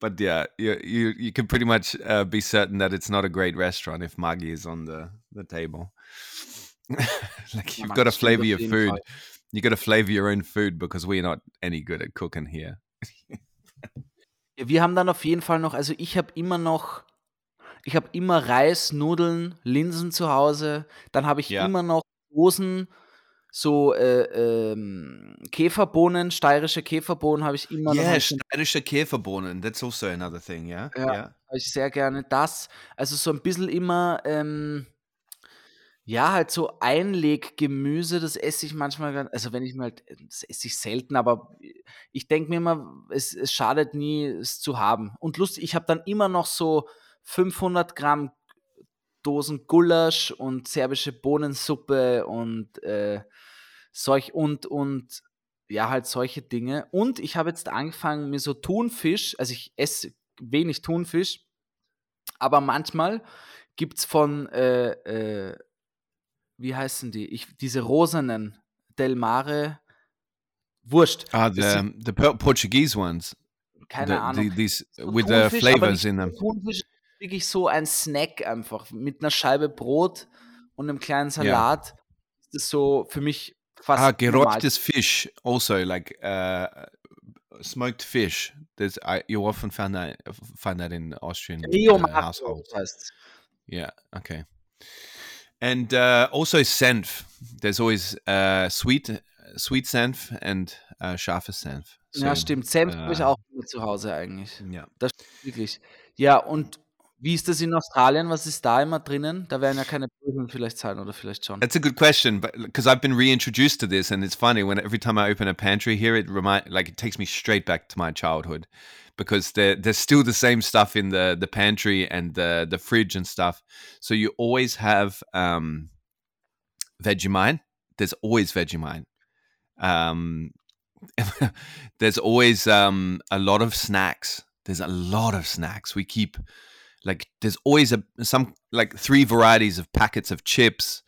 But yeah, you you you can pretty much uh, be certain that it's not a great restaurant if Maggi is on the the table. like you've got to flavor your food. Fall. You got to flavor your own food because we're not any good at cooking here. Ja, wir haben dann auf jeden Fall noch, also ich habe immer noch, ich habe immer Reis, Nudeln, Linsen zu Hause. Dann habe ich Ja. immer noch Dosen, so äh, ähm, Käferbohnen, steirische Käferbohnen habe ich immer noch. Yeah, stadische Käferbohnen. That's also another thing. Yeah. Ja. Yeah. habe ich sehr gerne das. Also so ein bisschen immer, ähm, ja, halt so Einleggemüse, das esse ich manchmal, also wenn ich mir halt, das esse ich selten, aber ich denke mir immer, es, es schadet nie, es zu haben. Und lustig, ich habe dann immer noch so 500 Gramm Dosen Gulasch und serbische Bohnensuppe und äh, solch und und ja halt solche Dinge. Und ich habe jetzt angefangen mir so Thunfisch, also ich esse wenig Thunfisch, aber manchmal gibt's von äh, äh, wie heißen die? Ich, diese rosanen Del Mare Wurscht. Ah, the the Por- Portuguese ones. Keine the, Ahnung. the- these So with the Thunfisch, flavors in them. Thunfisch ist wirklich so ein Snack einfach mit einer Scheibe Brot und einem kleinen Salat. Ist das so für mich fast Ah, normal. gerochtes fish. Also, like uh, smoked fish. There's I, you often find that find that in Austrian uh, Marco households. Yeah. Okay. And uh, also senf. There's always uh, sweet sweet senf and uh, scharfe senf. Ja, So, stimmt. Senf habe ich äh, auch zu Hause eigentlich. Yeah. Das stimmt wirklich. Ja, und wie ist das in Australien? Was ist da immer drinnen? Da werden ja keine Bröseln vielleicht sein oder vielleicht schon. That's a good question, because I've been reintroduced to this, and it's funny when every time I open a pantry here, it remind like it takes me straight back to my childhood, because there there's still the same stuff in the the pantry and the the fridge and stuff. So you always have um, Vegemite. There's always Vegemite. Um, there's always um, a lot of snacks. There's a lot of snacks. We keep like there's always a some like three varieties of packets of chips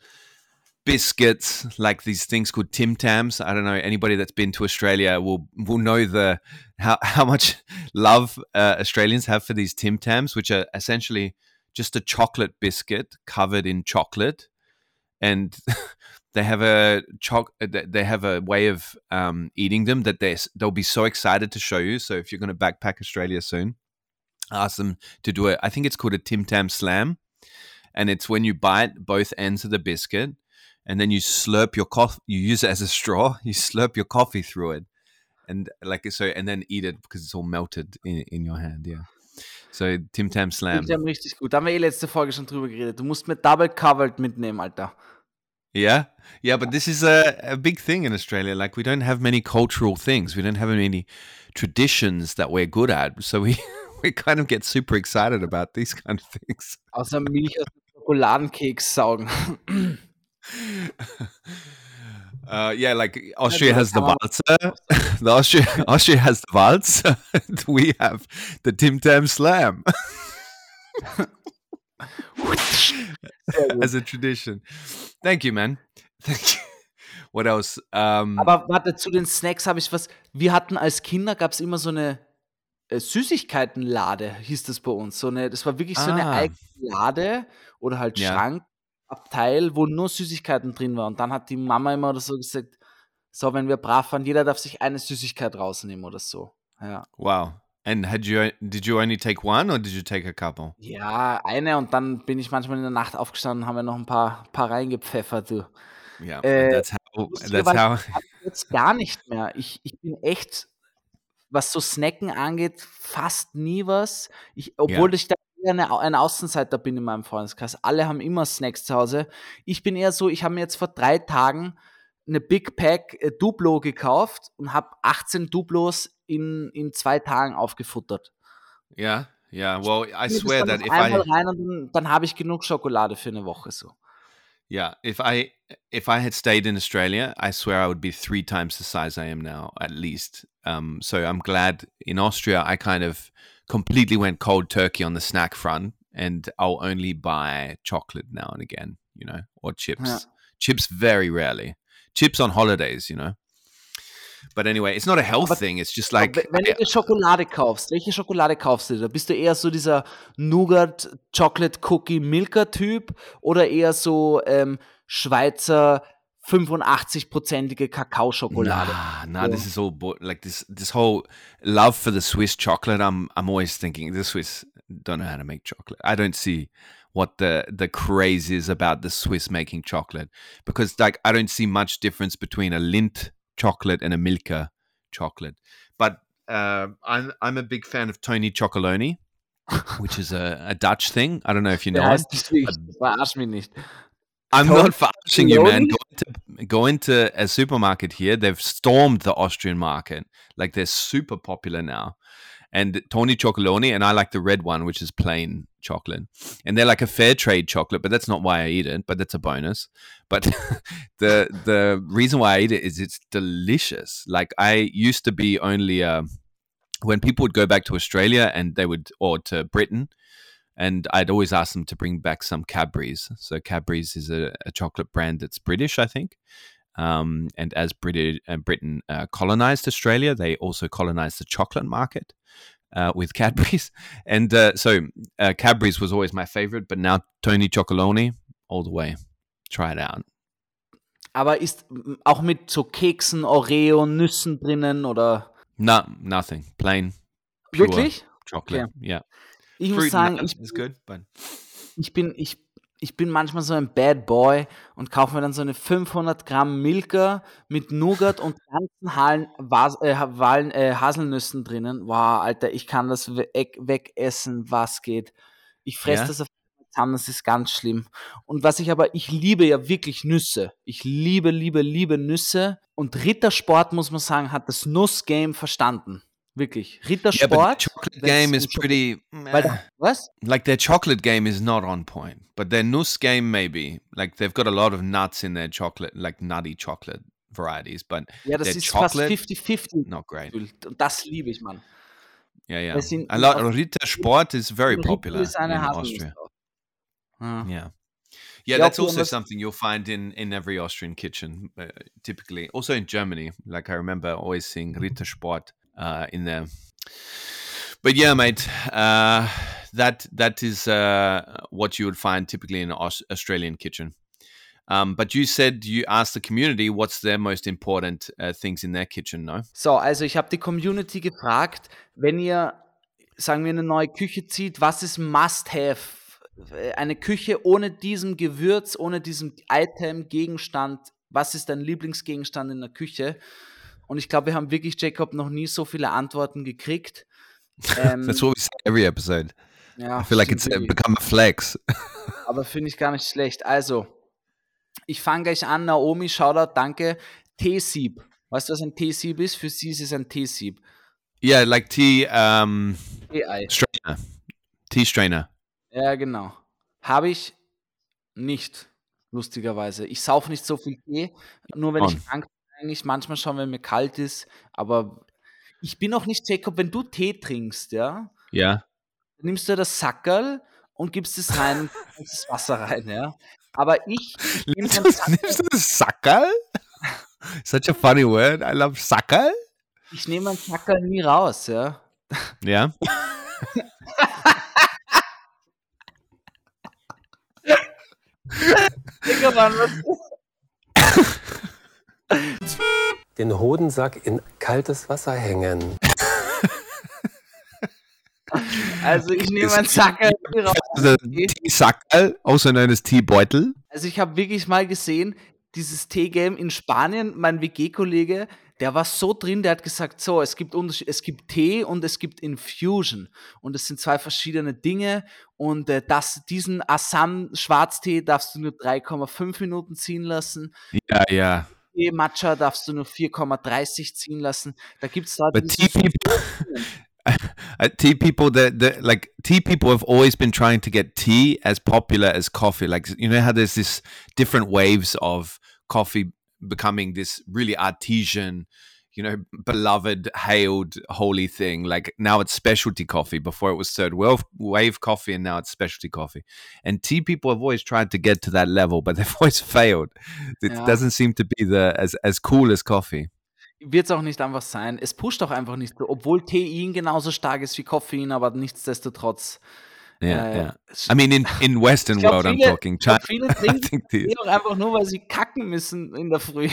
biscuits like these things called tim tams. I don't know anybody that's been to australia will will know the how, how much love uh, australians have for these tim tams which are essentially just a chocolate biscuit covered in chocolate. And they have a choc they have a way of um, eating them that they they'll be so excited to show you. So if you're going to backpack australia soon ask them to do it. I think it's called a Tim Tam Slam, and it's when you bite both ends of the biscuit, and then you slurp your coffee. You use it as a straw. You slurp your coffee through it, and like so, and then eat it because it's all melted in, in your hand. Yeah. So Tim Tam Slam. Die haben richtig gut. Da haben wir eh letzte Folge schon drüber geredet. Du musst mir Double Covered mitnehmen, Alter. Yeah, yeah, but this is a, a big thing in Australia. Like we don't have many cultural things. We don't have many traditions that we're good at. So we we kind of get super excited about these kind of things. Außer Milch aus dem Schokoladenkeks saugen. Uh, yeah, like Austria has the. Walzer. the Austria Austria has the Walzer. we have the Tim Tam Slam as a tradition. Thank you, man. Thank you. What else? Um, Aber warte, zu den Snacks habe ich was. Wir hatten als Kinder, gab es immer so eine äh, Süßigkeitenlade, hieß das bei uns. So eine, das war wirklich so eine Ah. eigene Lade oder halt Ja. Schrankabteil, wo nur Süßigkeiten drin waren. Und dann hat die Mama immer oder so gesagt, so, wenn wir brav waren, jeder darf sich eine Süßigkeit rausnehmen oder so. Ja. wow. And had you did you only take one or did you take a couple? Ja, eine und dann bin ich manchmal in der Nacht aufgestanden und haben wir noch ein paar, paar reingepfeffert. Du. Yeah, Äh, that's how that's how jetzt gar nicht mehr. Ich, ich bin echt was so Snacken angeht, fast nie was. Ich, obwohl ja. ich da eher eine, ein Außenseiter bin in meinem Freundeskreis. Alle haben immer Snacks zu Hause. Ich bin eher so, ich habe mir jetzt vor drei Tagen eine Big Pack äh, Duplo gekauft und habe 18 Duplos in, in zwei Tagen aufgefuttert. Ja, ja, well, I swear that if I rein und dann, dann habe ich genug Schokolade für eine Woche so. Yeah, if I if I had stayed in Australia, I swear I would be three times the size I am now, at least. Um, so I'm glad in Austria I kind of completely went cold turkey on the snack front, and I'll only buy chocolate now and again, you know, or chips. Yeah. Chips very rarely. Chips on holidays, you know. But anyway, it's not a health aber, thing. It's just like. Wenn du Schokolade kaufst, welche Schokolade kaufst du? Da bist du eher so dieser Nougat Chocolate Cookie Milker Typ oder eher so ähm, Schweizer 85-prozentige Kakaoschokolade. Nah, nah, yeah. this is all like this this whole love for the Swiss chocolate. I'm I'm always thinking the Swiss don't know how to make chocolate. I don't see what the the craze is about the Swiss making chocolate because like I don't see much difference between a Lindt chocolate and a Milka chocolate. But uh, I'm I'm a big fan of Tony Chocoloni, which is a, a Dutch thing. I don't know if you know ja, it. mich nicht. I'm Tony not flashing you, man. Go into, go into a supermarket here. They've stormed the Austrian market. Like they're super popular now and Tony Chocoloni, and I like the red one, which is plain chocolate. And they're like a fair trade chocolate, but that's not why I eat it. But that's a bonus. But the the reason why I eat it is it's delicious. Like I used to be only uh, when people would go back to Australia and they would or to Britain. And I'd always ask them to bring back some Cadbury's. So Cadbury's is a, a chocolate brand that's British, I think. Um, and as British, uh, Britain uh, colonized Australia, they also colonized the chocolate market uh, with Cadbury's. And uh, so uh, Cadbury's was always my favorite, but now Tony Chocoloni all the way. Try it out. Aber ist auch mit so Keksen, Oreo, Nüssen drinnen oder? No, nothing. Plain. Wirklich? Chocolate. Okay. Yeah. Ich Fruit muss sagen, ich, good, ich bin, ich ich bin manchmal so ein Bad Boy und kaufe mir dann so eine 500 Gramm Milka mit Nougat und ganzen Halen, Was, äh, Wahlen, äh, Haselnüssen drinnen. Wow, Alter, ich kann das weg, wegessen, was geht. Ich fresse ja? das auf zusammen, das ist ganz schlimm. Und was ich aber, ich liebe ja wirklich Nüsse. Ich liebe, liebe, liebe Nüsse. Und Rittersport, muss man sagen, hat das Nussgame verstanden. Wirklich. Rittersport. Yeah, but chocolate game is pretty. Weil, was? Like their chocolate game is not on point, but their Nuss game maybe. Like they've got a lot of nuts in their chocolate, like nutty chocolate varieties, but ja, das ist chocolate, fast 50-50. Not great. Und das liebe ich, man. Yeah, yeah. Sind, a lot, Rittersport is very popular in Austria. Ah. Yeah. Yeah, that's also something you'll find in, in every Austrian kitchen, uh, typically. Also in Germany, like I remember always seeing Rittersport uh, in there. But yeah, mate, uh, that that is uh, what you would find typically in an Australian kitchen. Um, but you said you asked the community what's their most important uh, things in their kitchen, no? So, also ich habe die Community gefragt, wenn ihr, sagen wir, eine neue Küche zieht, was ist Must-Have? Eine Küche ohne diesem Gewürz, ohne diesem Item, Gegenstand, was ist dein Lieblingsgegenstand in der Küche? Und ich glaube, wir haben wirklich, Jacob, noch nie so viele Antworten gekriegt. Ähm, That's what we say every episode. Ja, I feel like it's become a flex. aber finde ich gar nicht schlecht. Also, ich fange gleich an. Naomi, Shoutout, danke. T-Sieb. Weißt du, was ein T-Sieb ist? Für sie ist es ein T-Sieb. Yeah, like Tea um, Strainer. Tea Strainer. Ja, genau. Habe ich nicht, lustigerweise. Ich sauf nicht so viel Tee, nur wenn On. ich krank eigentlich manchmal schon, wenn mir kalt ist, aber ich bin auch nicht Jacob, wenn du Tee trinkst, ja? Ja. nimmst du das Sackerl und gibst es rein, das Wasser rein, ja? Aber ich. Nimmst du, nimmst du das Sackerl? Such a funny word. I love Sackerl. Ich nehme ein Sackerl nie raus, ja? Ja. Digga, Mann, was den Hodensack in kaltes Wasser hängen. Also ich nehme einen Sackerl raus. Teesackerl, außer eines Teebeutel. Also ich habe wirklich mal gesehen, dieses Teegame in Spanien, mein WG-Kollege, der war so drin, der hat gesagt, so, es gibt Unterschied, es gibt Tee und es gibt Infusion und es sind zwei verschiedene Dinge und äh, das, diesen Assam Schwarztee darfst du nur 3,5 Minuten ziehen lassen. Ja, ja. Matcha darfst du nur 4,30 ziehen lassen. Da gibt es da But tea people, uh, tea people that, that like tea people have always been trying to get tea as popular as coffee. Like you know how there's this different waves of coffee becoming this really artesian, you know, beloved, hailed, holy thing. Like now it's specialty coffee. Before it was third wave, coffee, and now it's specialty coffee. And tea people have always tried to get to that level, but they've always failed. It Ja. doesn't seem to be the as as cool as coffee. wird es auch nicht einfach sein. Es pusht auch einfach nicht so, obwohl Tein genauso stark ist wie Koffein, aber nichtsdestotrotz. Yeah, äh, yeah. I mean, in in Western glaub, world, I'm viele- talking. ich glaub, China, viele trinken auch einfach nur, weil sie kacken müssen in der Früh.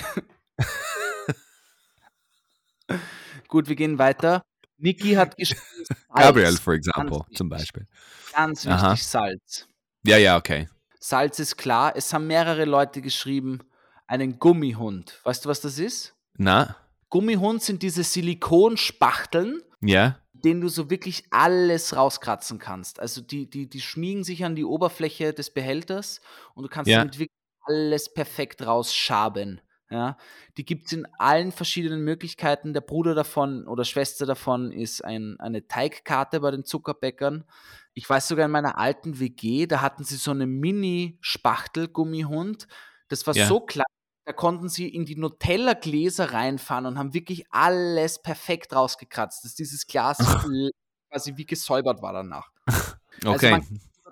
Gut, wir gehen weiter. Niki hat geschrieben, Gabriel, for example, zum. Beispiel. Ganz Aha. wichtig, Salz. Yeah, yeah, okay. Salz ist klar. Es haben mehrere Leute geschrieben, einen Gummihund. Weißt du, was das ist? Nah, Gummihund sind diese Silikonspachteln, yeah, denen du so wirklich alles rauskratzen kannst. Also die, die, die schmiegen sich an die Oberfläche des Behälters und du kannst Ja. damit wirklich alles perfekt rausschaben. Ja, die gibt es in allen verschiedenen Möglichkeiten. Der Bruder davon oder Schwester davon ist ein, eine Teigkarte bei den Zuckerbäckern. Ich weiß sogar in meiner alten WG, da hatten sie so eine Mini-Spachtel-Gummihund. Das war Ja. so klein, da konnten sie in die Nutella-Gläser reinfahren und haben wirklich alles perfekt rausgekratzt, dass dieses Glas quasi wie gesäubert war danach. Also okay.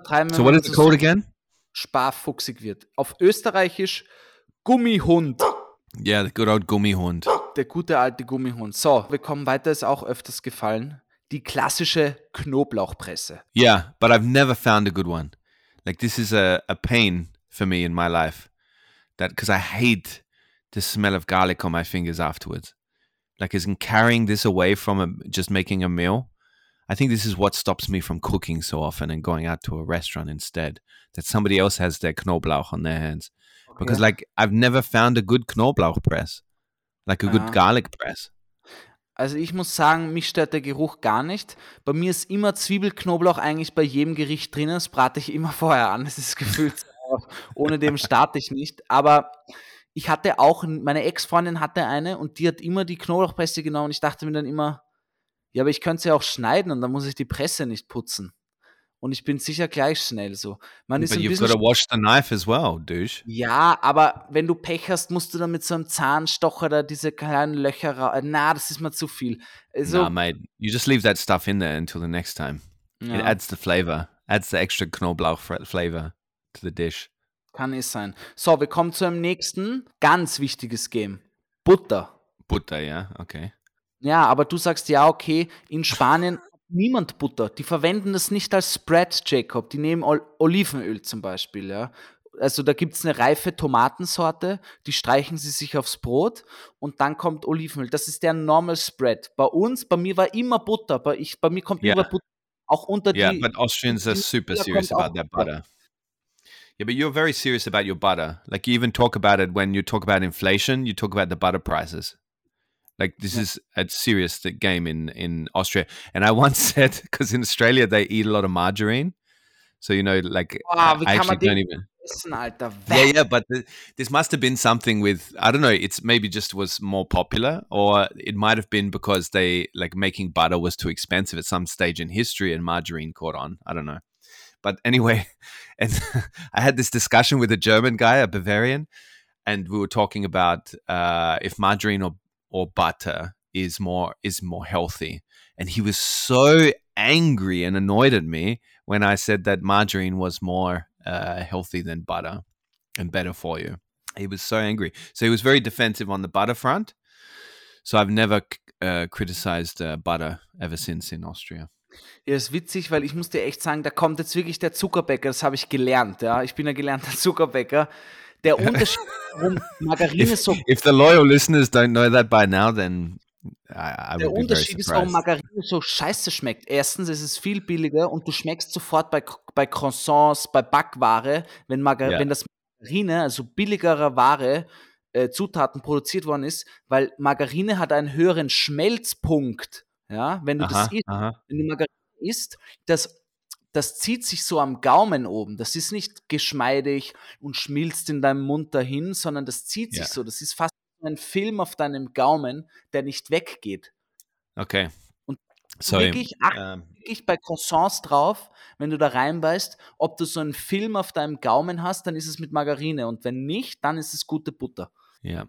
wenn so, what is the so code again? sparfuchsig wird. Auf Österreichisch Gummihund. Yeah, the good old Gummihund. Der gute alte Gummihund. So, wir kommen weiter, ist auch öfters gefallen. Die klassische Knoblauchpresse. Yeah, but I've never found a good one. Like this is a, a pain for me in my life. That because I hate the smell of garlic on my fingers afterwards. Like isn't carrying this away from a, just making a meal. I think this is what stops me from cooking so often and going out to a restaurant instead. That somebody else has their Knoblauch on their hands. Because like I've never found a good Knoblauch press. Like a good Ah. garlic press. Also ich muss sagen, mich stört der Geruch gar nicht. Bei mir ist immer Zwiebelknoblauch eigentlich bei jedem Gericht drin. Das brate ich immer vorher an. Das ist gefühlt. Ohne dem starte ich nicht. Aber ich hatte auch, meine Ex-Freundin hatte eine und die hat immer die Knoblauchpresse genommen. Und ich dachte mir dann immer, ja, aber ich könnte sie auch schneiden und dann muss ich die Presse nicht putzen. Und ich bin sicher gleich schnell so. Man ist But ein you've bisschen got to wash the knife as well, douche. ja, aber wenn du Pech hast, musst du dann mit so einem Zahnstocher da diese kleinen Löcher ra Na, das ist mir zu viel. Also, nah, mate. You just leave that stuff in there until the next time. It ja, adds the flavor, adds the extra Knoblauch flavor to the dish. kann es sein. So, wir kommen zu einem nächsten ganz wichtiges Game. Butter. Butter, yeah, okay. Ja, aber du sagst ja, okay, in Spanien niemand Butter. Die verwenden das nicht als Spread, Jacob. Die nehmen Ol Olivenöl zum Beispiel, ja. Also da gibt es eine reife Tomatensorte, die streichen sie sich aufs Brot und dann kommt Olivenöl. Das ist der Normal Spread. Bei uns, bei mir war immer Butter. Bei, ich, bei mir kommt Ja. immer Butter. Auch unter Yeah, die. but Austrians are super serious about their Butter. butter. Yeah, but you're very serious about your butter. Like you even talk about it when you talk about inflation. You talk about the butter prices. Like this Yeah. is a serious game in in Austria. And I once said because in Australia they eat a lot of margarine, so you know, like Wow, I actually don't even. essen, Alter? Yeah, yeah, but th- this must have been something with I don't know. It's maybe just was more popular, or it might have been because they like making butter was too expensive at some stage in history, and margarine caught on. I don't know, but anyway, and I had this discussion with a German guy, a Bavarian, and we were talking about uh, if margarine or or butter is more is more healthy, and he was so angry and annoyed at me when I said that margarine was more uh, healthy than butter and better for you. He was so angry. So he was very defensive on the butter front. So I've never uh, criticized uh, butter ever since in Austria. Ja, ist witzig, weil ich muss dir echt sagen, da kommt jetzt wirklich der Zuckerbäcker, das habe ich gelernt, ja. Ich bin ein gelernter Zuckerbäcker. Der Unterschied, warum Margarine If, so if the loyal listeners don't know that by now, then I, I Der Unterschied ist, warum. Margarine so scheiße schmeckt. Erstens, es ist viel billiger und du schmeckst sofort bei, bei Croissants, bei Backware, wenn, Margar Ja. wenn das Margarine, also billigerer Ware, äh, Zutaten produziert worden ist, weil Margarine hat einen höheren Schmelzpunkt. Ja, wenn du das Aha, isst, aha. wenn du Margarine isst, das, das zieht sich so am Gaumen oben. Das ist nicht geschmeidig und schmilzt in deinem Mund dahin, sondern das zieht sich Ja. so. Das ist fast ein Film auf deinem Gaumen, der nicht weggeht. Okay. Und So, wirklich acht um, wirklich bei Croissants drauf, wenn du da reinbeißt, ob du so einen Film auf deinem Gaumen hast, dann ist es mit Margarine und wenn nicht, dann ist es gute Butter. yeah.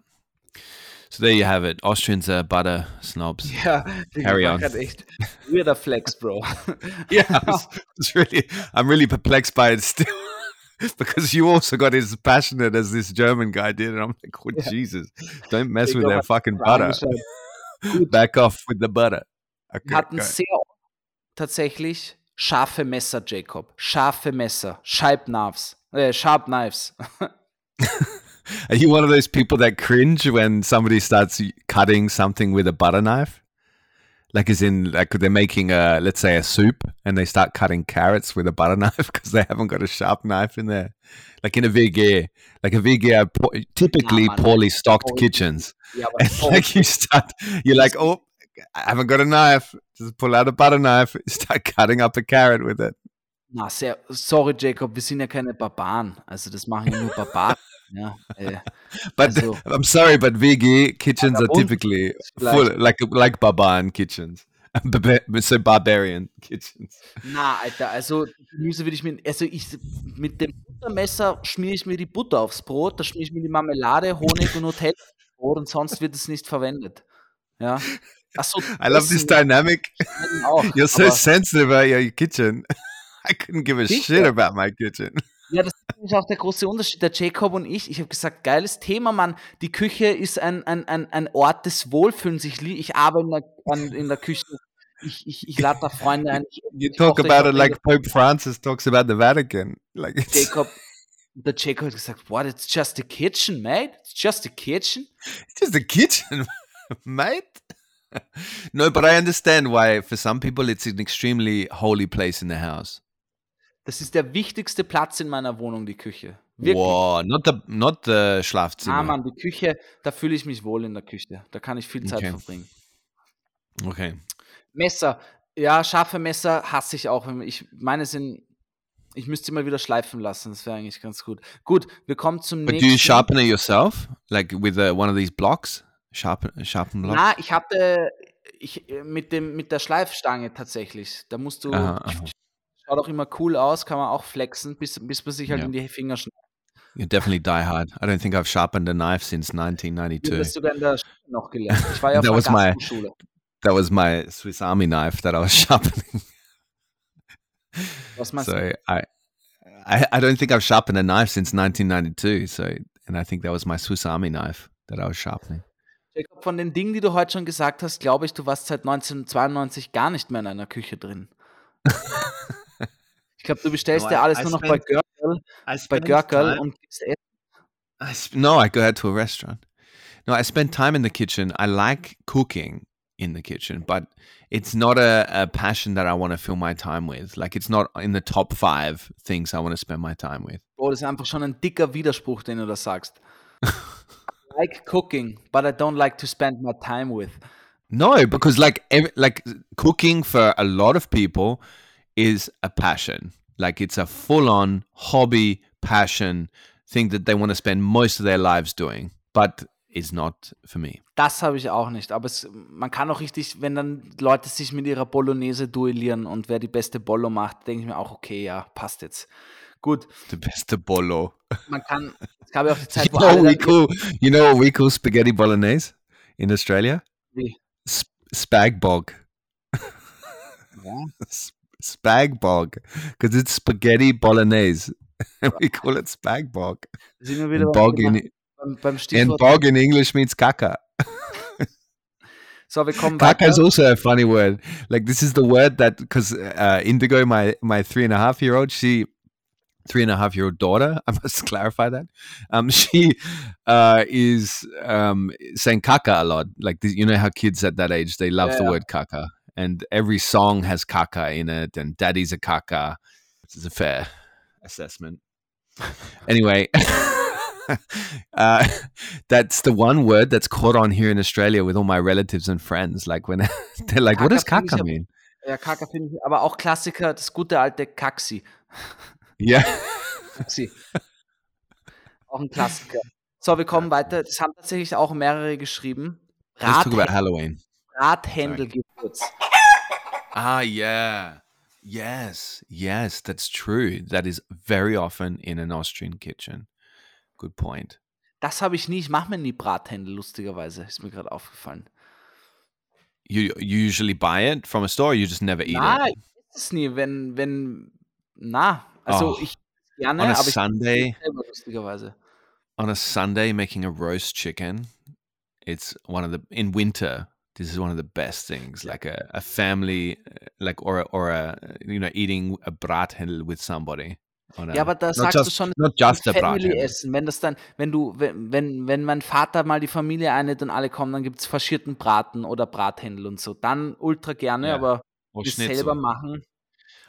So there you have it. Austrians are butter snobs. Yeah. Carry on. echt weirder Flex, Bro. Yeah, I was, it's really, I'm really perplexed by it still. because you also got as passionate as this German guy did, and I'm like, oh Yeah. Jesus, don't mess with that fucking butter. Back off with the butter. Okay, hatten sehr tatsächlich scharfe Messer, Jacob. Scharfe Messer. Sharp Knives. Äh, Sharp Knives. Are you one of those people that cringe when somebody starts cutting something with a butter knife? Like, as in, like they're making a, let's say, a soup, and they start cutting carrots with a butter knife because they haven't got a sharp knife in there. Like in a VG, like a po- typically man. poorly stocked Oh, kitchens. Aber like you start, you're like, oh, I haven't got a knife. Just pull out a butter knife, start cutting up a carrot with it. Na, sehr, sorry, Jacob, wir sind ja keine Barbaren. Also, das machen ja nur Barbaren. Ja, äh, But Also- I'm sorry, but VG kitchens are typically full, like like barbarian kitchens. So barbarian kitchens. na, Alter, also Gemüse würde ich mir, also ich, mit dem Buttermesser schmiere ich mir die Butter aufs Brot, da schmiere ich mir die Marmelade, Honig und aufs Brot und sonst wird es nicht verwendet. Ja. Achso, I love this dynamic. auch. You're so sensitive about your kitchen. I couldn't give a shit about my kitchen. Ja, das ist auch der große Unterschied. Der Jacob und ich, ich habe gesagt, geiles Thema, Mann. Die Küche ist ein, ein, ein, ein Ort des Wohlfühlens. Ich, ich arbeite in der, an, in der Küche. Ich, ich, ich lade da Freunde ein. Ich, You talk ich about it like Pope Francis talks about the Vatican. Like Jacob, der Jacob hat gesagt, what, it's just a kitchen, mate? It's just a kitchen? it's just a kitchen, mate. no, but I understand why for some people it's an extremely holy place in the house. Das ist der wichtigste Platz in meiner Wohnung, die Küche. Wirklich. Wow, not the not the Schlafzimmer. Ah, Mann, die Küche, da fühle ich mich wohl in der Küche. Da kann ich viel Zeit Okay. verbringen. Okay. Messer. Ja, scharfe Messer hasse ich auch. Ich meine sind, ich müsste sie mal wieder schleifen lassen. Das wäre eigentlich ganz gut. Gut, wir kommen zum But do nächsten. you sharpen it yourself, like with uh, one of these blocks? Sharpen, sharpen blocks. Na, ich hatte ich, äh, mit, dem, mit der Schleifstange tatsächlich. Da musst du. Aha, aha. Schaut auch immer cool aus, kann man auch flexen, bis, bis man sich halt Ja. in die Finger schneidet. You're definitely die hard. I don't think I've sharpened a knife since Ich habe 1992. das sogar in der Schule noch gelernt. Ich war ja auf That der was my- Schule. That was my Swiss Army knife that I was sharpening. Was meinst so du? I, I, I don't think I've sharpened a knife since 1992. So, and I think that was my Swiss Army knife that I was sharpening. Jacob, von den Dingen, die du heute schon gesagt hast, glaube ich, du warst seit 1992 gar nicht mehr in einer Küche drin. ich glaube, du bestellst No, ja I- alles I nur noch bei spent- Görkel, I bei Görkel und gibst essen. I no, I go to a restaurant. No, I spend time in the kitchen. I like cooking in the kitchen, but it's not a, a passion that I want to fill my time with. Like, it's not in the top five things I want to spend my time with. Oh, das ist einfach schon ein dicker Widerspruch, den du da sagst. I like cooking, but I don't like to spend my time with. No, because like ev- like cooking for a lot of people is a passion. Like it's a full-on hobby, passion thing that they want to spend most of their lives doing, but it's not for me. Das habe ich auch nicht. Aber es, man kann auch richtig, wenn dann Leute sich mit ihrer Bolognese duellieren und wer die beste Bollo macht, denke ich mir auch, okay, ja, passt jetzt. Gut, The best of bolo. man kann, es gab ja auch die Zeit, You wo know, alle we call you know what we call spaghetti bolognese in Australia? Wie? Sp- spag bog. Ja. Spag bog, because it's spaghetti bolognese. we call it spag bog. Da sind wir wieder And bog in and bog in English means caca. So, wir kommen Kaka is also a funny word. Like this is the word that because uh, Indigo, my my three and a half year old, she three and a half year old daughter. I must clarify that. Um, she uh, is um, saying "kaka" a lot. Like you know how kids at that age they love the Yeah. word "kaka," and every song has "kaka" in it, and "Daddy's a kaka." This is a fair assessment. Anyway. uh, that's the one word that's caught on here in Australia with all my relatives and friends. Like when they're like, "What does Kaka finde ich kaka aber- mean?" Ja, Kaka finde ich, aber auch Klassiker, das gute alte Kaxi. Yeah. Kaxi. auch ein Klassiker. So, wir kommen weiter. Das haben tatsächlich auch mehrere geschrieben. Let's talk about Halloween. Radhändelgewürz. Ah, yeah. Yes, yes, that's true. That is very often in an Austrian kitchen. Good point. Das habe ich nie. Ich mache mir nie Brathändel, lustigerweise. Ist mir gerade aufgefallen. You, you usually buy it from a store, or you just never eat Na, it ich weiß es nie, wenn, wenn, na, also Oh. ich gerne, on a aber ich Sunday. selber lustigerweise. On a Sunday, making a roast chicken. It's one of the in winter. This is one of the best things. Like a, a family, uh, like or a, or a you know eating a brathändel with somebody. On a, Ja, aber da not sagst du just schon, not just a Family brathändel. essen. Wenn das dann, wenn du, wenn, wenn, wenn mein Vater mal die Familie einlädt und alle kommen, dann gibt es faschierten Braten oder Brathändel und so. Dann ultra gerne, Ja. aber Or das selber machen.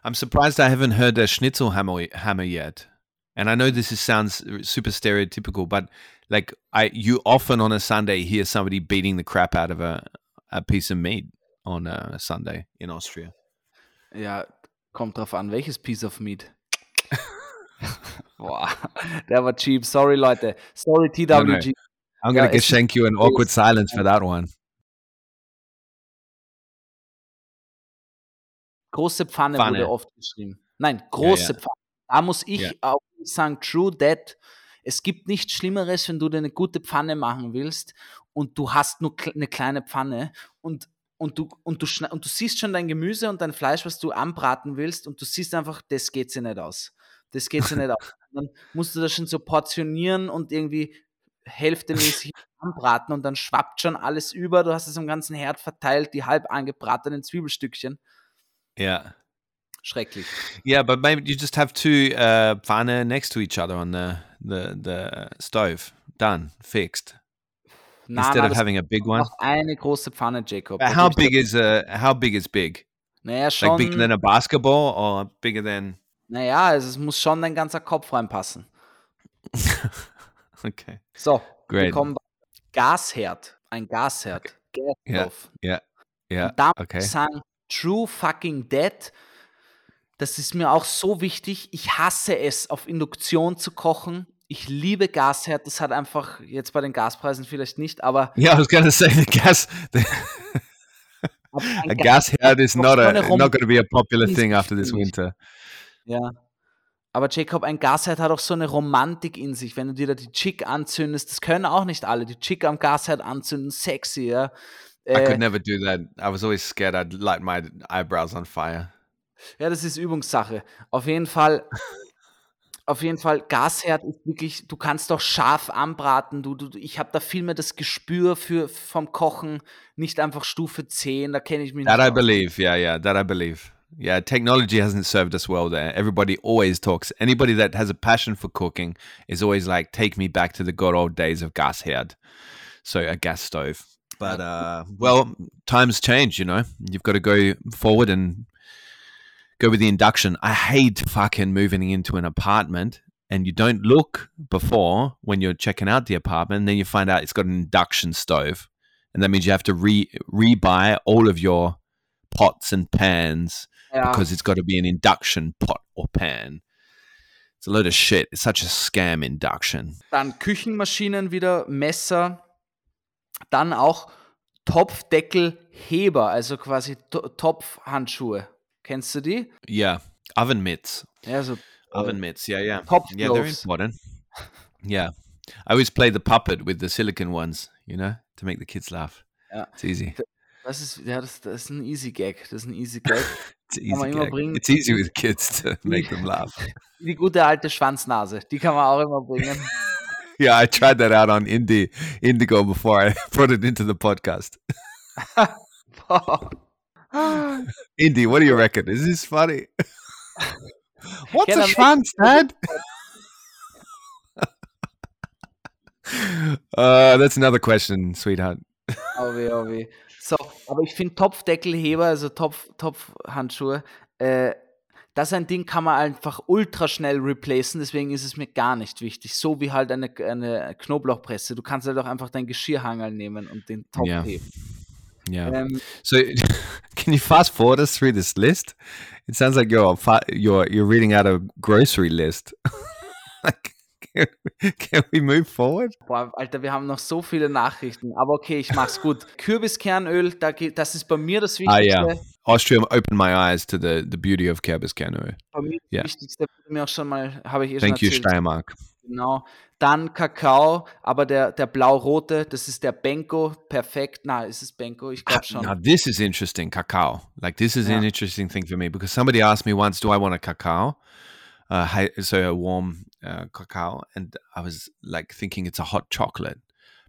I'm surprised I haven't heard a schnitzel hammer, hammer yet. And I know this is, sounds super stereotypical, but like I, you often on a Sunday hear somebody beating the crap out of a, a piece of meat on a Sunday in Austria. Ja, kommt drauf an, welches Piece of Meat. Boah, der war cheap. Sorry, Leute. Sorry, TWG. I'm Ja, gonna es- schenk you an awkward silence for that one. Große Pfanne, Pfanne. wurde oft geschrieben. Nein, große ja. Pfanne. Da muss ich Ja. auch sagen, true that. Es gibt nichts Schlimmeres, wenn du dir eine gute Pfanne machen willst und du hast nur eine kleine Pfanne und, und, du, und, du und du siehst schon dein Gemüse und dein Fleisch, was du anbraten willst und du siehst einfach, das geht sich nicht aus. Das geht sich nicht aus. Dann musst du das schon so portionieren und irgendwie hälftemäßig anbraten und dann schwappt schon alles über. Du hast es am ganzen Herd verteilt, die halb angebratenen Zwiebelstückchen. Yeah. Schrecklich. Yeah, but maybe you just have two uh, pfanne next to each other on the, the, the stove. Done. Fixed. Na, Instead na, of having a big one. noch eine große Pfanne, Jacob. But how big is a how big is big? Naja, schon. Like bigger than a basketball or bigger than naja, also es muss schon dein ganzer Kopf reinpassen. Okay. So, wir Great. kommen weiter. Gasherd. Ein Gasherd. Gasstove. Yeah. Und da Okay. ich true fucking dead. Das ist mir auch so wichtig. Ich hasse es, auf Induktion zu kochen. Ich liebe Gasherd. Das hat einfach jetzt bei den Gaspreisen vielleicht nicht, aber was gonna say the gas a Gas- gas head is not a not gonna be a popular thing after this winter. Ja. Aber Jacob, ein Gasherd hat auch so eine Romantik in sich, wenn du dir da die Chick anzündest. Das können auch nicht alle. Die Chick am Gasherd anzünden, sexy, ja. I Äh, could never do that. I was always scared I'd light my eyebrows on fire. Ja, das ist Übungssache. Auf jeden Fall, auf jeden Fall, Gasherd ist wirklich, du kannst doch scharf anbraten. Du, du, ich habe da viel mehr das Gespür für, vom Kochen, nicht einfach Stufe 10, da kenne ich mich That nicht I aus. believe. Yeah, yeah, that I believe. Yeah, technology hasn't served us well there. Everybody always talks. Anybody that has a passion for cooking is always like, take me back to the good old days of gas head. So a gas stove. But uh well, times change, you know. You've got to go forward and go with the induction. I hate fucking moving into an apartment and you don't look before when you're checking out the apartment, and then you find out it's got an induction stove. And that means you have to re re-buy all of your pots and pans Ja. because it's got to be an induction pot or pan. It's a load of shit. It's such a scam induction. Dann Küchenmaschinen wieder, Messer, dann auch Topfdeckelheber, also quasi To- Topfhandschuhe. Kennst du die? Yeah. Oven mitts. Ja, so Oven mitts. Yeah, yeah. Top yeah, they're important. Yeah. I always play the puppet with the silicon ones, you know, to make the kids laugh. Yeah. It's easy. das ist, ja, das, das ist ein easy Gag. Das ist ein easy Gag. It's Kann man easy. immer gag. bringen. It's easy with kids to make them laugh. Die gute alte Schwanznase, die kann man auch immer bringen. Yeah, I tried that out on Indie Indigo before I brought it into the podcast. Indy, what do you reckon? Is this funny? What's Can a schwanz, Dad? uh, that's another question, sweetheart. Oh weh, oh weh. So, aber ich finde Topfdeckelheber, also Topf, Topfhandschuhe, äh, Das ist ein Ding, kann man einfach ultra schnell replacen, deswegen ist es mir gar nicht wichtig. So wie halt eine, eine Knoblauchpresse. Du kannst halt auch einfach dein Geschirrhangel nehmen und den Topf Yeah. heben. Yeah. Ähm, So, can you fast forward us through this list? It sounds like you're you're you're reading out a grocery list. like, can, can we move forward? Boah, Alter, wir haben noch so viele Nachrichten. Aber okay, ich mach's gut. Kürbiskernöl, da das ist bei mir das Ah, Wichtigste. yeah. Austria opened my eyes to the the beauty of Kerbiscano. Bei mir das Ja. Wichtigste mir auch schon mal, habe ich eh Thank you, erzählt. Steiermark. Genau. Dann Kakao, aber der, der blau-rote, das ist der Benko. Perfekt. Na, ist es Benko? Ich glaube schon. Now this is interesting, cacao. Like this is an Yeah. interesting thing for me because somebody asked me once, "Do I want a cacao?" Uh, hi- so a warm uh, cacao, and I was like thinking it's a hot chocolate,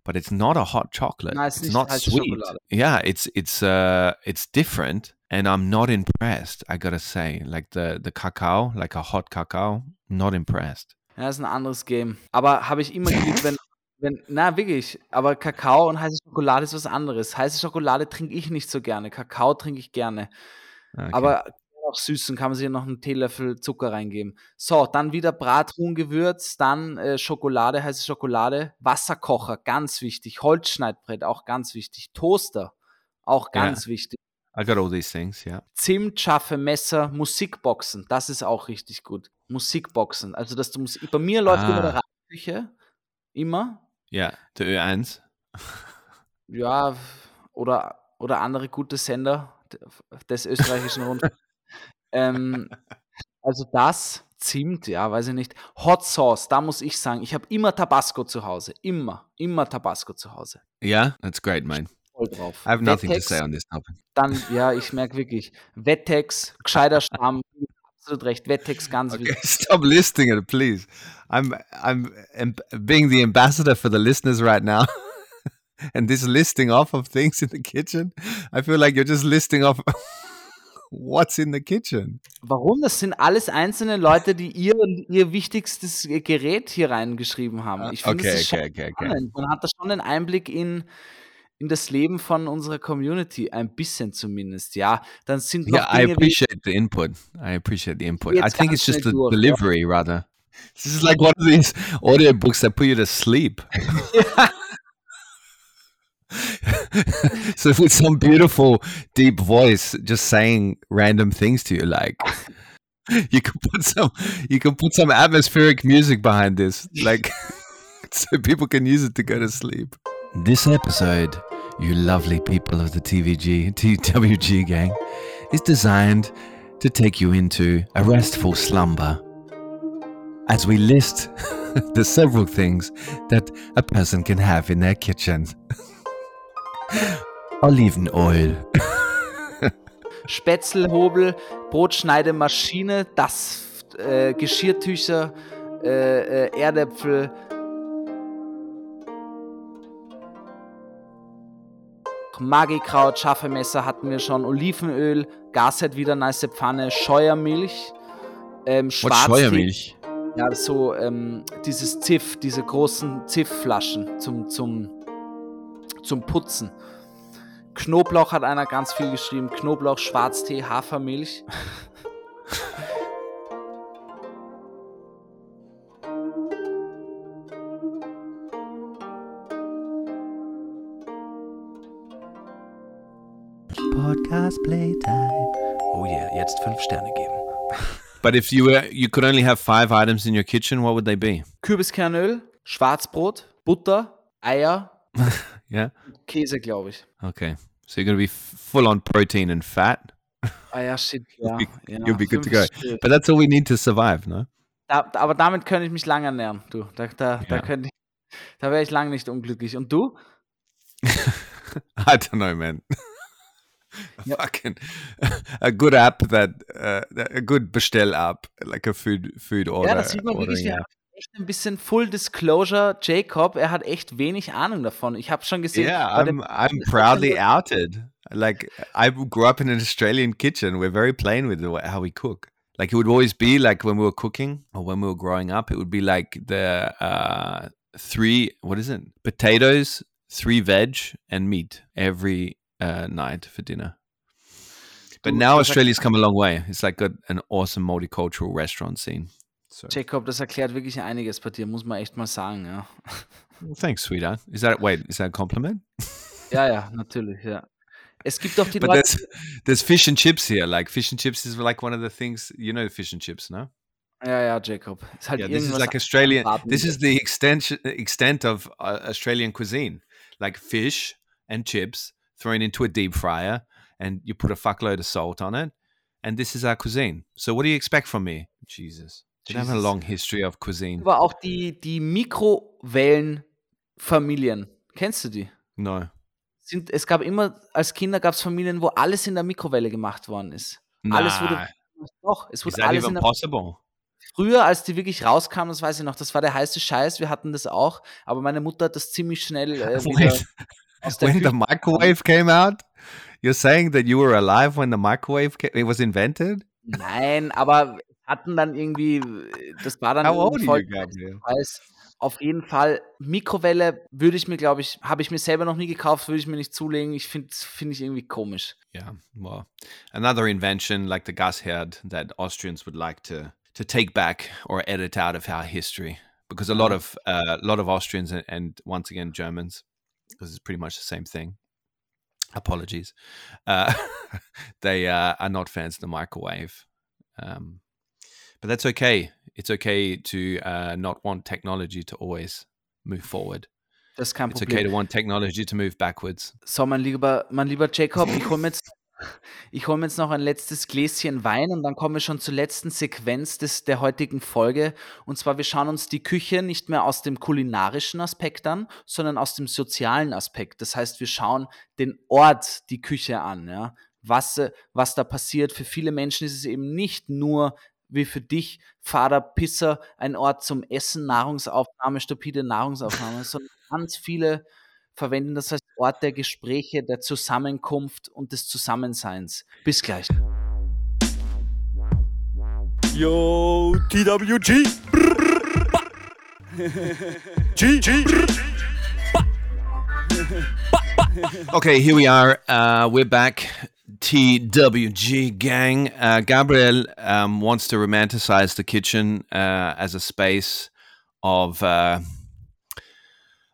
but it's not a hot chocolate. No, it's it's not sweet. Schokolade. Yeah, it's it's uh it's different, and I'm not impressed. I gotta say, like the the cacao, like a hot cacao, not impressed. Ja, das ist ein anderes Game. Aber habe ich immer geliebt, wenn, wenn, na wirklich, aber Kakao und heiße Schokolade ist was anderes. Heiße Schokolade trinke ich nicht so gerne. Kakao trinke ich gerne. Okay. Aber auch süßen kann man sich noch einen Teelöffel Zucker reingeben. So, dann wieder Brathuhngewürz, dann äh, Schokolade, heiße Schokolade, Wasserkocher, ganz wichtig. Holzschneidbrett, auch ganz wichtig. Toaster, auch Ja. ganz wichtig. I got all these things. Yeah. Zimt, scharfe Messer, Musikboxen, das ist auch richtig gut. Musikboxen, also dass du Musik. Bei mir läuft immer Ah. der Küche, immer. Yeah. The Ö1. Ja, oder, oder andere gute Sender des österreichischen Rundfunks. ähm, also das, Zimt, ja, weiß ich nicht. Hot Sauce, da muss ich sagen, ich habe immer Tabasco zu Hause. Immer, immer Tabasco zu Hause. Yeah, that's great, man. Voll drauf. I have nothing to Wettex, say on this topic. Dann, ja, ich merke wirklich, Wettex, gescheiter Stamm, absolut recht. Wettex, ganz Okay, wichtig. stop listing it, please. I'm I'm being the ambassador for the listeners right now, and this listing off of things in the kitchen. I feel like you're just listing off what's in the kitchen. Warum? Das sind alles einzelne Leute, die ihr, ihr wichtigstes Gerät hier reingeschrieben haben. Ich finde, Okay, okay, okay, okay. Man hat da schon einen Einblick in, in das Leben von unserer Community, ein bisschen zumindest, ja. Dann sind noch Yeah, I Dinge appreciate the input. I appreciate the input. I think it's just the durch, ja. delivery, rather. This is like one of these audiobooks that put you to sleep. so with some beautiful deep voice just saying random things to you like you can put some you can put some atmospheric music behind this like so people can use it to go to sleep this episode you lovely people of the tvg twg gang is designed to take you into a restful slumber as we list the several things that a person can have in their kitchen Olivenoil. Spätzlehobel, Brotschneidemaschine, das äh, Geschirrtücher, äh, äh, Erdäpfel. Magikraut, scharfe Messer hatten wir schon, Olivenöl, Gasset wieder, nice Pfanne, Scheuermilch, ähm, Schwarztee. Scheuermilch? Ja, so ähm, dieses Ziff, diese großen Zifflaschen zum, zum, zum Putzen. Knoblauch hat einer ganz viel geschrieben. Knoblauch, Schwarztee, Hafermilch. Podcast Playtime. Oh yeah, jetzt fünf Sterne geben. But if you were, you could only have five items in your kitchen, what would they be? Kürbiskernöl, Schwarzbrot, Butter, Eier, Yeah. Käse, glaube ich. Okay. So you're going to be full on protein and fat, Ah ja, shit, ja. be- ja you'll be good to go. Stück. but that's all we need to survive, no? Da, da- aber damit könnte ich mich lange ernähren, du. Da, da, da Ja. könnte ich, da wäre ich lange nicht unglücklich. Und du? I don't know, man. Yep. Fucking a good app that uh, a good bestell app, like a food food order. ja, das sieht man wirklich. ordering Wir app. haben echt ein bisschen Full Disclosure. Jacob, er hat echt wenig Ahnung davon. Ich habe schon gesehen. Yeah, I'm I'm proudly outed. Like I grew up in an Australian kitchen. We're very plain with the way, how we cook. Like it would always be like when we were cooking or when we were growing up, it would be like the uh, three what is it? Potatoes, three veg, and meat every uh, night for dinner. But Du- now Australia's come a long way. It's like got an awesome multicultural restaurant scene. So Jacob, das erklärt wirklich einiges bei dir, muss man echt mal sagen, ja. well, thanks, sweetheart. Is that wait? Is that a compliment? Ja, ja, natürlich, ja. Es gibt doch die But Leute, there's there's fish and chips here. Like fish and chips is like one of the things you know. Fish and chips, no? ja, ja, Jacob. Ist halt Yeah, this is like Australian. This is the extent extent of uh, Australian cuisine, like fish and chips thrown into a deep fryer, and you put a fuckload of salt on it, and this is our cuisine. So what do you expect from me? Jesus, we have a long history of cuisine. Aber auch die, die Mikrowellenfamilien, kennst du die? No, Sind, es gab immer, als Kinder gab es Familien, wo alles in der Mikrowelle gemacht worden ist. Alles wurde, Nah. doch, es wurde alles in der possible? Früher, als die wirklich rauskamen, das weiß ich noch, das war der heiße Scheiß, wir hatten das auch, aber meine Mutter hat das ziemlich schnell äh, wieder when the microwave came out, you're saying that you were alive when the microwave ca- it was invented? Nein, aber hatten dann irgendwie, das war dann How old irgendwie are you, voll Gabriel? Preis. Auf jeden Fall, Mikrowelle würde ich mir, glaube ich, habe ich mir selber noch nie gekauft, würde ich mir nicht zulegen. Ich finde finde ich irgendwie komisch. Yeah, well, another invention like the gas herd that Austrians would like to to take back or edit out of our history, because a lot Yeah. of uh, a lot of Austrians and, and once again Germans, because it's pretty much the same thing. Apologies, uh, they uh, are not fans of the microwave, um, but that's okay. It's okay to uh, not want technology to always move forward. Das ist kein It's okay to want technology to move backwards. So, mein lieber, mein lieber Jacob, ich hole mir, jetzt- ich hol mir jetzt noch ein letztes Gläschen Wein und dann kommen wir schon zur letzten Sequenz des, der heutigen Folge. Und zwar, wir schauen uns die Küche nicht mehr aus dem kulinarischen Aspekt an, sondern aus dem sozialen Aspekt. Das heißt, wir schauen den Ort, die Küche an, ja. Was, äh, was da passiert. Für viele Menschen ist es eben nicht nur wie für dich, Vater Pisser, ein Ort zum Essen, Nahrungsaufnahme, stupide Nahrungsaufnahme, sondern ganz viele verwenden das als Ort der Gespräche, der Zusammenkunft und des Zusammenseins. Bis gleich. Yo, TWG. G, G. Okay, here we are. Uh, we're back. TWG gang. Uh, Gabriel um, wants to romanticize the kitchen uh, as a space of uh,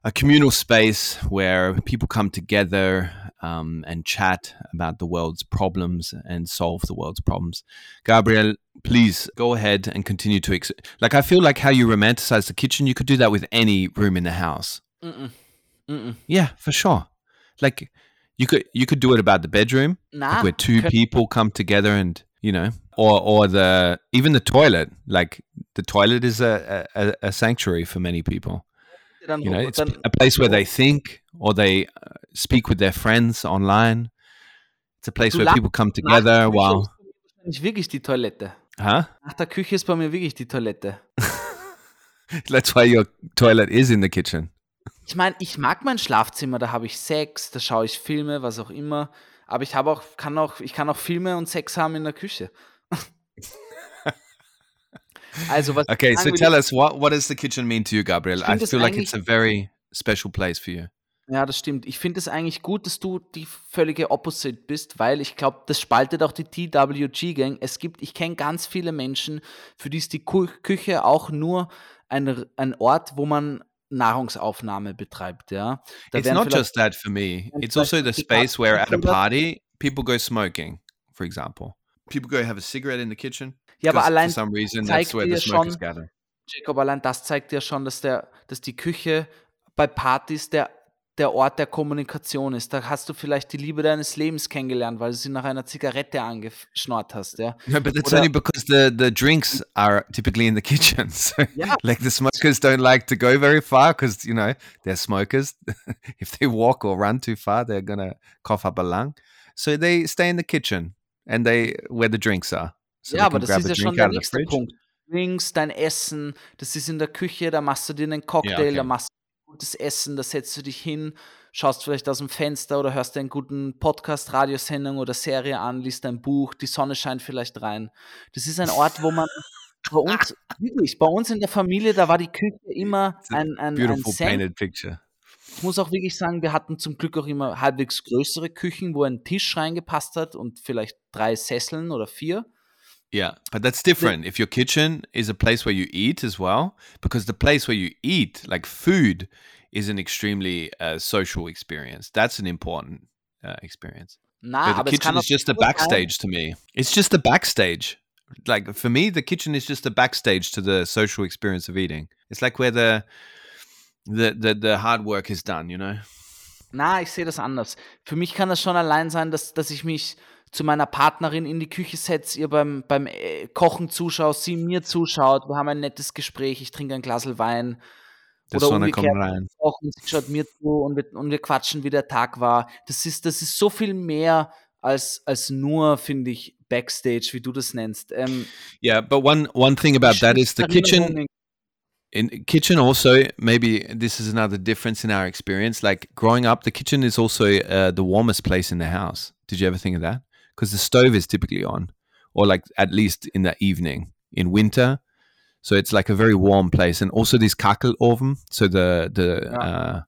a communal space where people come together um, and chat about the world's problems and solve the world's problems. Gabriel, please go ahead and continue to. Ex- like, I feel like how you romanticize the kitchen, you could do that with any room in the house. Mm-mm. Mm-mm. Yeah, for sure. Like you could you could do it about the bedroom, Na, like where two könnt- people come together and you know, or or the even the toilet. Like the toilet is a a, a sanctuary for many people. Dann, You know, it's dann, a place where they think or they uh, speak with their friends online. It's a place where people come together mir wahrscheinlich wirklich die Toilette. huh? Nach der Küche ist bei mir wirklich die Toilette. That's why your toilet is in the kitchen. Ich meine, ich mag mein Schlafzimmer, da habe ich Sex, da schaue ich Filme, was auch immer. Aber ich habe auch, kann auch, ich kann auch Filme und Sex haben in der Küche. also was Okay, so tell us what what does the kitchen mean to you, Gabriel? I feel like it's a very special place for you. Ja, das stimmt. Ich finde es eigentlich gut, dass du die völlige Opposite bist, weil ich glaube, das spaltet auch die TWG-Gang. Es gibt, ich kenne ganz viele Menschen, für die ist die Küche auch nur ein, ein Ort, wo man Nahrungsaufnahme betreibt. Ja. Da it's not just that for me. It's also the space where at a party people go smoking, for example. People go have a cigarette in the kitchen. Ja, aber allein reason zeigt that's where the dir schon-. Jacob, allein das zeigt ja schon, dass, der, dass die Küche bei Partys der, der Ort der Kommunikation ist. Da hast du vielleicht die Liebe deines Lebens kennengelernt, weil du sie nach einer Zigarette angeschnort hast. Ja. No, but that's Oder- only because the, the drinks are typically in the kitchen. So, Yeah. like the smokers don't like to go very far because you know they're smokers. if they walk or run too far, they're gonna cough up a lung. So they stay in the kitchen and they where the drinks are. So ja, aber das ist ja schon der nächste. Punkt. Drinks, dein Essen, das ist in der Küche, da machst du dir einen Cocktail, okay. da machst du gutes Essen, da setzt du dich hin, schaust vielleicht aus dem Fenster oder hörst dir einen guten Podcast, Radiosendung oder Serie an, liest ein Buch, die Sonne scheint vielleicht rein. Das ist ein Ort, wo man bei uns, wirklich, bei uns in der Familie, da war die Küche immer ein, ein, ein Beautiful Sank painted picture. Ich muss auch wirklich sagen, wir hatten zum Glück auch immer halbwegs größere Küchen, wo ein Tisch reingepasst hat und vielleicht drei Sesseln oder vier. Yeah, but that's different. If your kitchen is a place where you eat as well, because the place where you eat, like food, is an extremely uh, social experience. That's an important uh, experience. Na, the aber es kann kitchen is just a backstage to me. It's just the backstage. Like for me, the kitchen is just a backstage to the social experience of eating. It's like where the the the, the hard work is done. You know. Na, ich sehe das anders. Für mich kann das schon allein sein, dass, dass ich mich zu meiner Partnerin in die Küche setze, ihr beim, beim äh, Kochen zuschaue, sie mir zuschaut, wir haben ein nettes Gespräch, ich trinke ein Glas Wein oder Sonne kommt umgekehrt, rein. kochen, sie schaut mir zu und wir, und wir quatschen, wie der Tag war. Das ist, das ist so viel mehr als, als nur, finde ich, Backstage, wie du das nennst. Ähm, Yeah, but one one thing about that is the kitchen. In kitchen also maybe this is another difference in our experience like growing up the kitchen is also uh, the warmest place in the house did you ever think of that because the stove is typically on or like at least in the evening in winter so it's like a very warm place and also this kakeloven so the the Yeah. uh,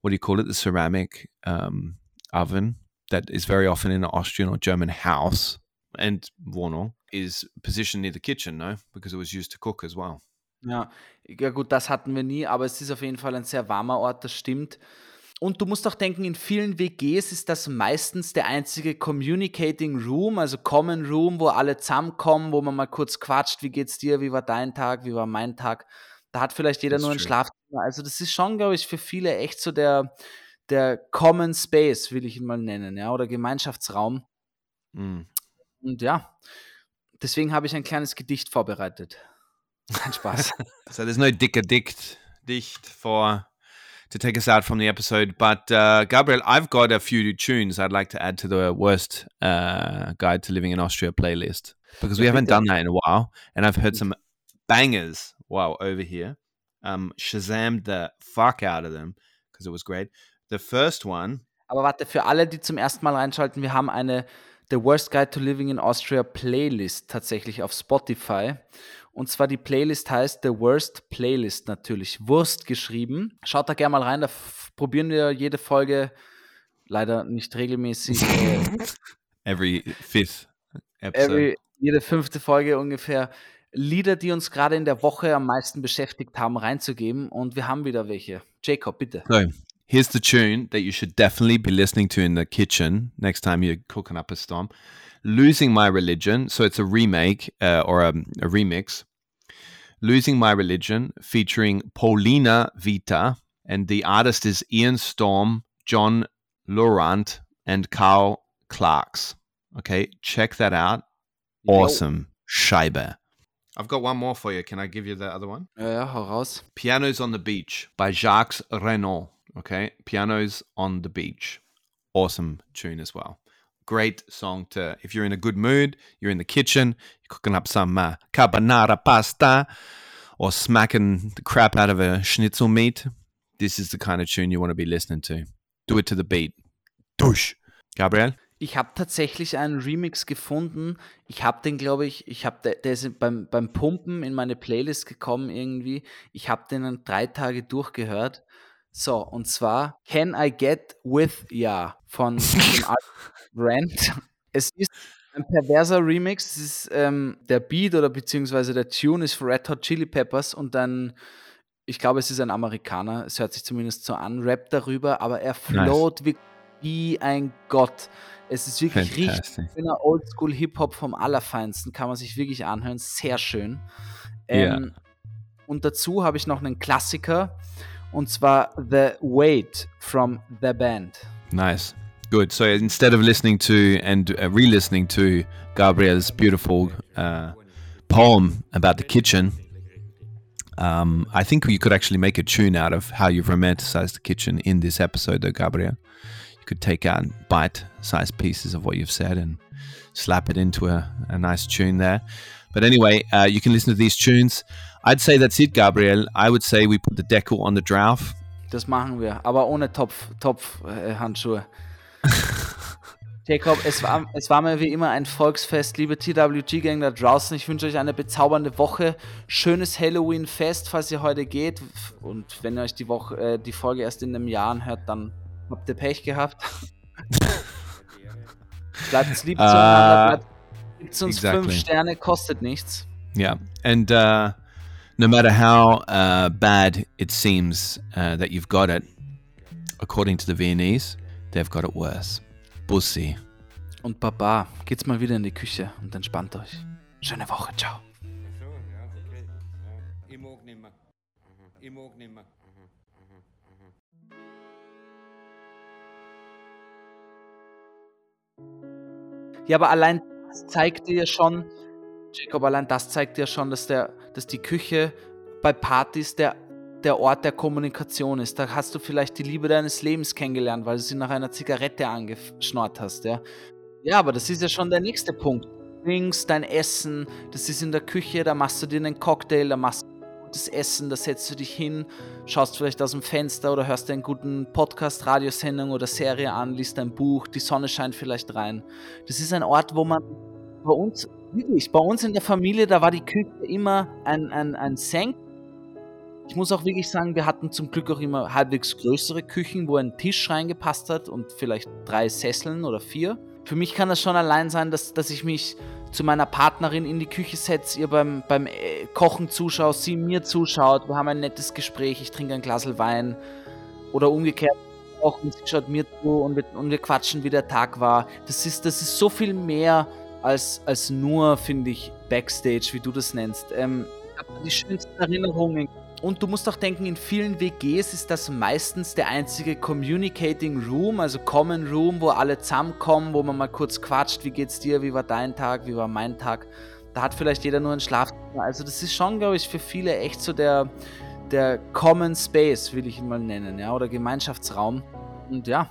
what do you call it the ceramic um, oven that is very often in an austrian or german house and Wohnung is positioned near the kitchen no because it was used to cook as well Ja, ja gut, das hatten wir nie, aber es ist auf jeden Fall ein sehr warmer Ort, das stimmt. Und du musst auch denken, in vielen WGs ist das meistens der einzige Communicating Room, also Common Room, wo alle zusammenkommen, wo man mal kurz quatscht, wie geht's dir, wie war dein Tag, wie war mein Tag. Da hat vielleicht jeder nur ein true. Schlafzimmer. Also das ist schon, glaube ich, für viele echt so der, der Common Space, will ich ihn mal nennen, ja, oder Gemeinschaftsraum. Mm. Und ja, deswegen habe ich ein kleines Gedicht vorbereitet. Kein Spaß. So there's no dick addict dicht for to take us out from the episode. But uh, Gabriel, I've got a few tunes I'd like to add to the worst uh, guide to living in Austria playlist because we haven't done that in a while, and I've heard some bangers. Wow, over here, um, Shazammed the fuck out of them because it was great. The first one, Aber warte, für alle, die zum ersten Mal reinschalten, wir haben eine The Worst Guide to Living in Austria Playlist tatsächlich auf Spotify. Und zwar die Playlist heißt The Worst Playlist natürlich. Wurst geschrieben. Schaut da gerne mal rein, da probieren wir jede Folge, leider nicht regelmäßig, every fifth episode. every, jede fünfte Folge ungefähr, Lieder, die uns gerade in der Woche am meisten beschäftigt haben, reinzugeben. Und wir haben wieder welche. Jacob, bitte. So here's the tune that you should definitely be listening to in the kitchen next time you're cooking up a stomp. Losing My Religion. So it's a remake uh, or a, a remix. Losing My Religion featuring Paulina Vita. And the artist is Ian Storm, John Laurent, and Carl Clarks. Okay, check that out. Awesome. Scheibe. I've got one more for you. Can I give you the other one? Yeah, hau raus. Pianos on the Beach by Jacques Renault. Okay, Pianos on the Beach. Awesome tune as well. Great song to, if you're in a good mood, you're in the kitchen, you're cooking up some uh, carbonara pasta or smacking the crap out of a schnitzel meat. This is the kind of tune you want to be listening to. Do it to the beat. Dusch. Gabriel? Ich habe tatsächlich einen Remix gefunden. Ich habe den, glaube ich, ich habe, der, der ist beim, beim Pumpen in meine Playlist gekommen irgendwie. Ich habe den dann drei Tage durchgehört. So, und zwar Can I Get With Ya von dem Artist Rant. Es ist ein perverser Remix. Es ist ähm, der Beat oder beziehungsweise der Tune ist Red Hot Chili Peppers und dann, ich glaube, es ist ein Amerikaner. Es hört sich zumindest so an, rappt darüber, aber er float wie, wie ein Gott. Es ist wirklich richtig schöner Oldschool Hip-Hop vom Allerfeinsten, kann man sich wirklich anhören, sehr schön. Ähm, Und dazu habe ich noch einen Klassiker und zwar The Wait from The Band. Nice. Good. So instead of listening to and uh, re listening to Gabriel's beautiful uh, poem about the kitchen, um, I think you could actually make a tune out of how you've romanticized the kitchen in this episode, though, Gabriel. You could take out bite sized pieces of what you've said and slap it into a, a nice tune there. But anyway, uh, you can listen to these tunes. I'd say that's it, Gabriel. I would say we put the decal on the drauf. Das machen wir, aber ohne Topf, Topf äh. Jacob, es war, es war mir wie immer ein Volksfest, liebe TWG-Gang da draußen. Ich wünsche euch eine bezaubernde Woche. Schönes Halloween-Fest, falls ihr heute geht. Und wenn ihr euch die, Woche, äh, die Folge erst in einem Jahr anhört, dann habt ihr Pech gehabt. bleibt lieb zueinander, uh, bleibt uns exactly. fünf Sterne, kostet nichts. Yeah, and uh, no matter how uh, bad it seems uh, that you've got it, according to the Viennese, they've got it worse. Bussi. Und Papa, geht's mal wieder in die Küche und entspannt euch. Schöne Woche, ciao. Ich mag nimmer. Ich mag nimmer. Ja, aber allein das zeigt dir schon, Jacob, allein das zeigt dir schon, dass, der, dass die Küche bei Partys der der Ort der Kommunikation ist. Da hast du vielleicht die Liebe deines Lebens kennengelernt, weil du sie nach einer Zigarette angeschnort hast. Ja, ja aber das ist ja schon der nächste Punkt. Drinks, dein Essen, das ist in der Küche, da machst du dir einen Cocktail, da machst du gutes Essen, da setzt du dich hin, schaust vielleicht aus dem Fenster oder hörst einen guten Podcast, Radiosendung oder Serie an, liest ein Buch, die Sonne scheint vielleicht rein. Das ist ein Ort, wo man bei uns, wirklich, bei uns in der Familie, da war die Küche immer ein, ein, ein Senk ich muss auch wirklich sagen, wir hatten zum Glück auch immer halbwegs größere Küchen, wo ein Tisch reingepasst hat und vielleicht drei Sesseln oder vier. Für mich kann das schon allein sein, dass, dass ich mich zu meiner Partnerin in die Küche setze, ihr beim, beim äh, Kochen zuschaue, sie mir zuschaut, wir haben ein nettes Gespräch, ich trinke ein Glas Wein oder umgekehrt und sie schaut mir zu und wir, und wir quatschen, wie der Tag war. Das ist, das ist so viel mehr als, als nur, finde ich, Backstage, wie du das nennst. Ähm, ich habe die schönsten Erinnerungen und du musst auch denken, in vielen WGs ist das meistens der einzige Communicating Room, also Common Room, wo alle zusammenkommen, wo man mal kurz quatscht, wie geht's dir, wie war dein Tag, wie war mein Tag. Da hat vielleicht jeder nur ein Schlafzimmer. Also das ist schon, glaube ich, für viele echt so der, der Common Space, will ich ihn mal nennen, ja, oder Gemeinschaftsraum. Und ja.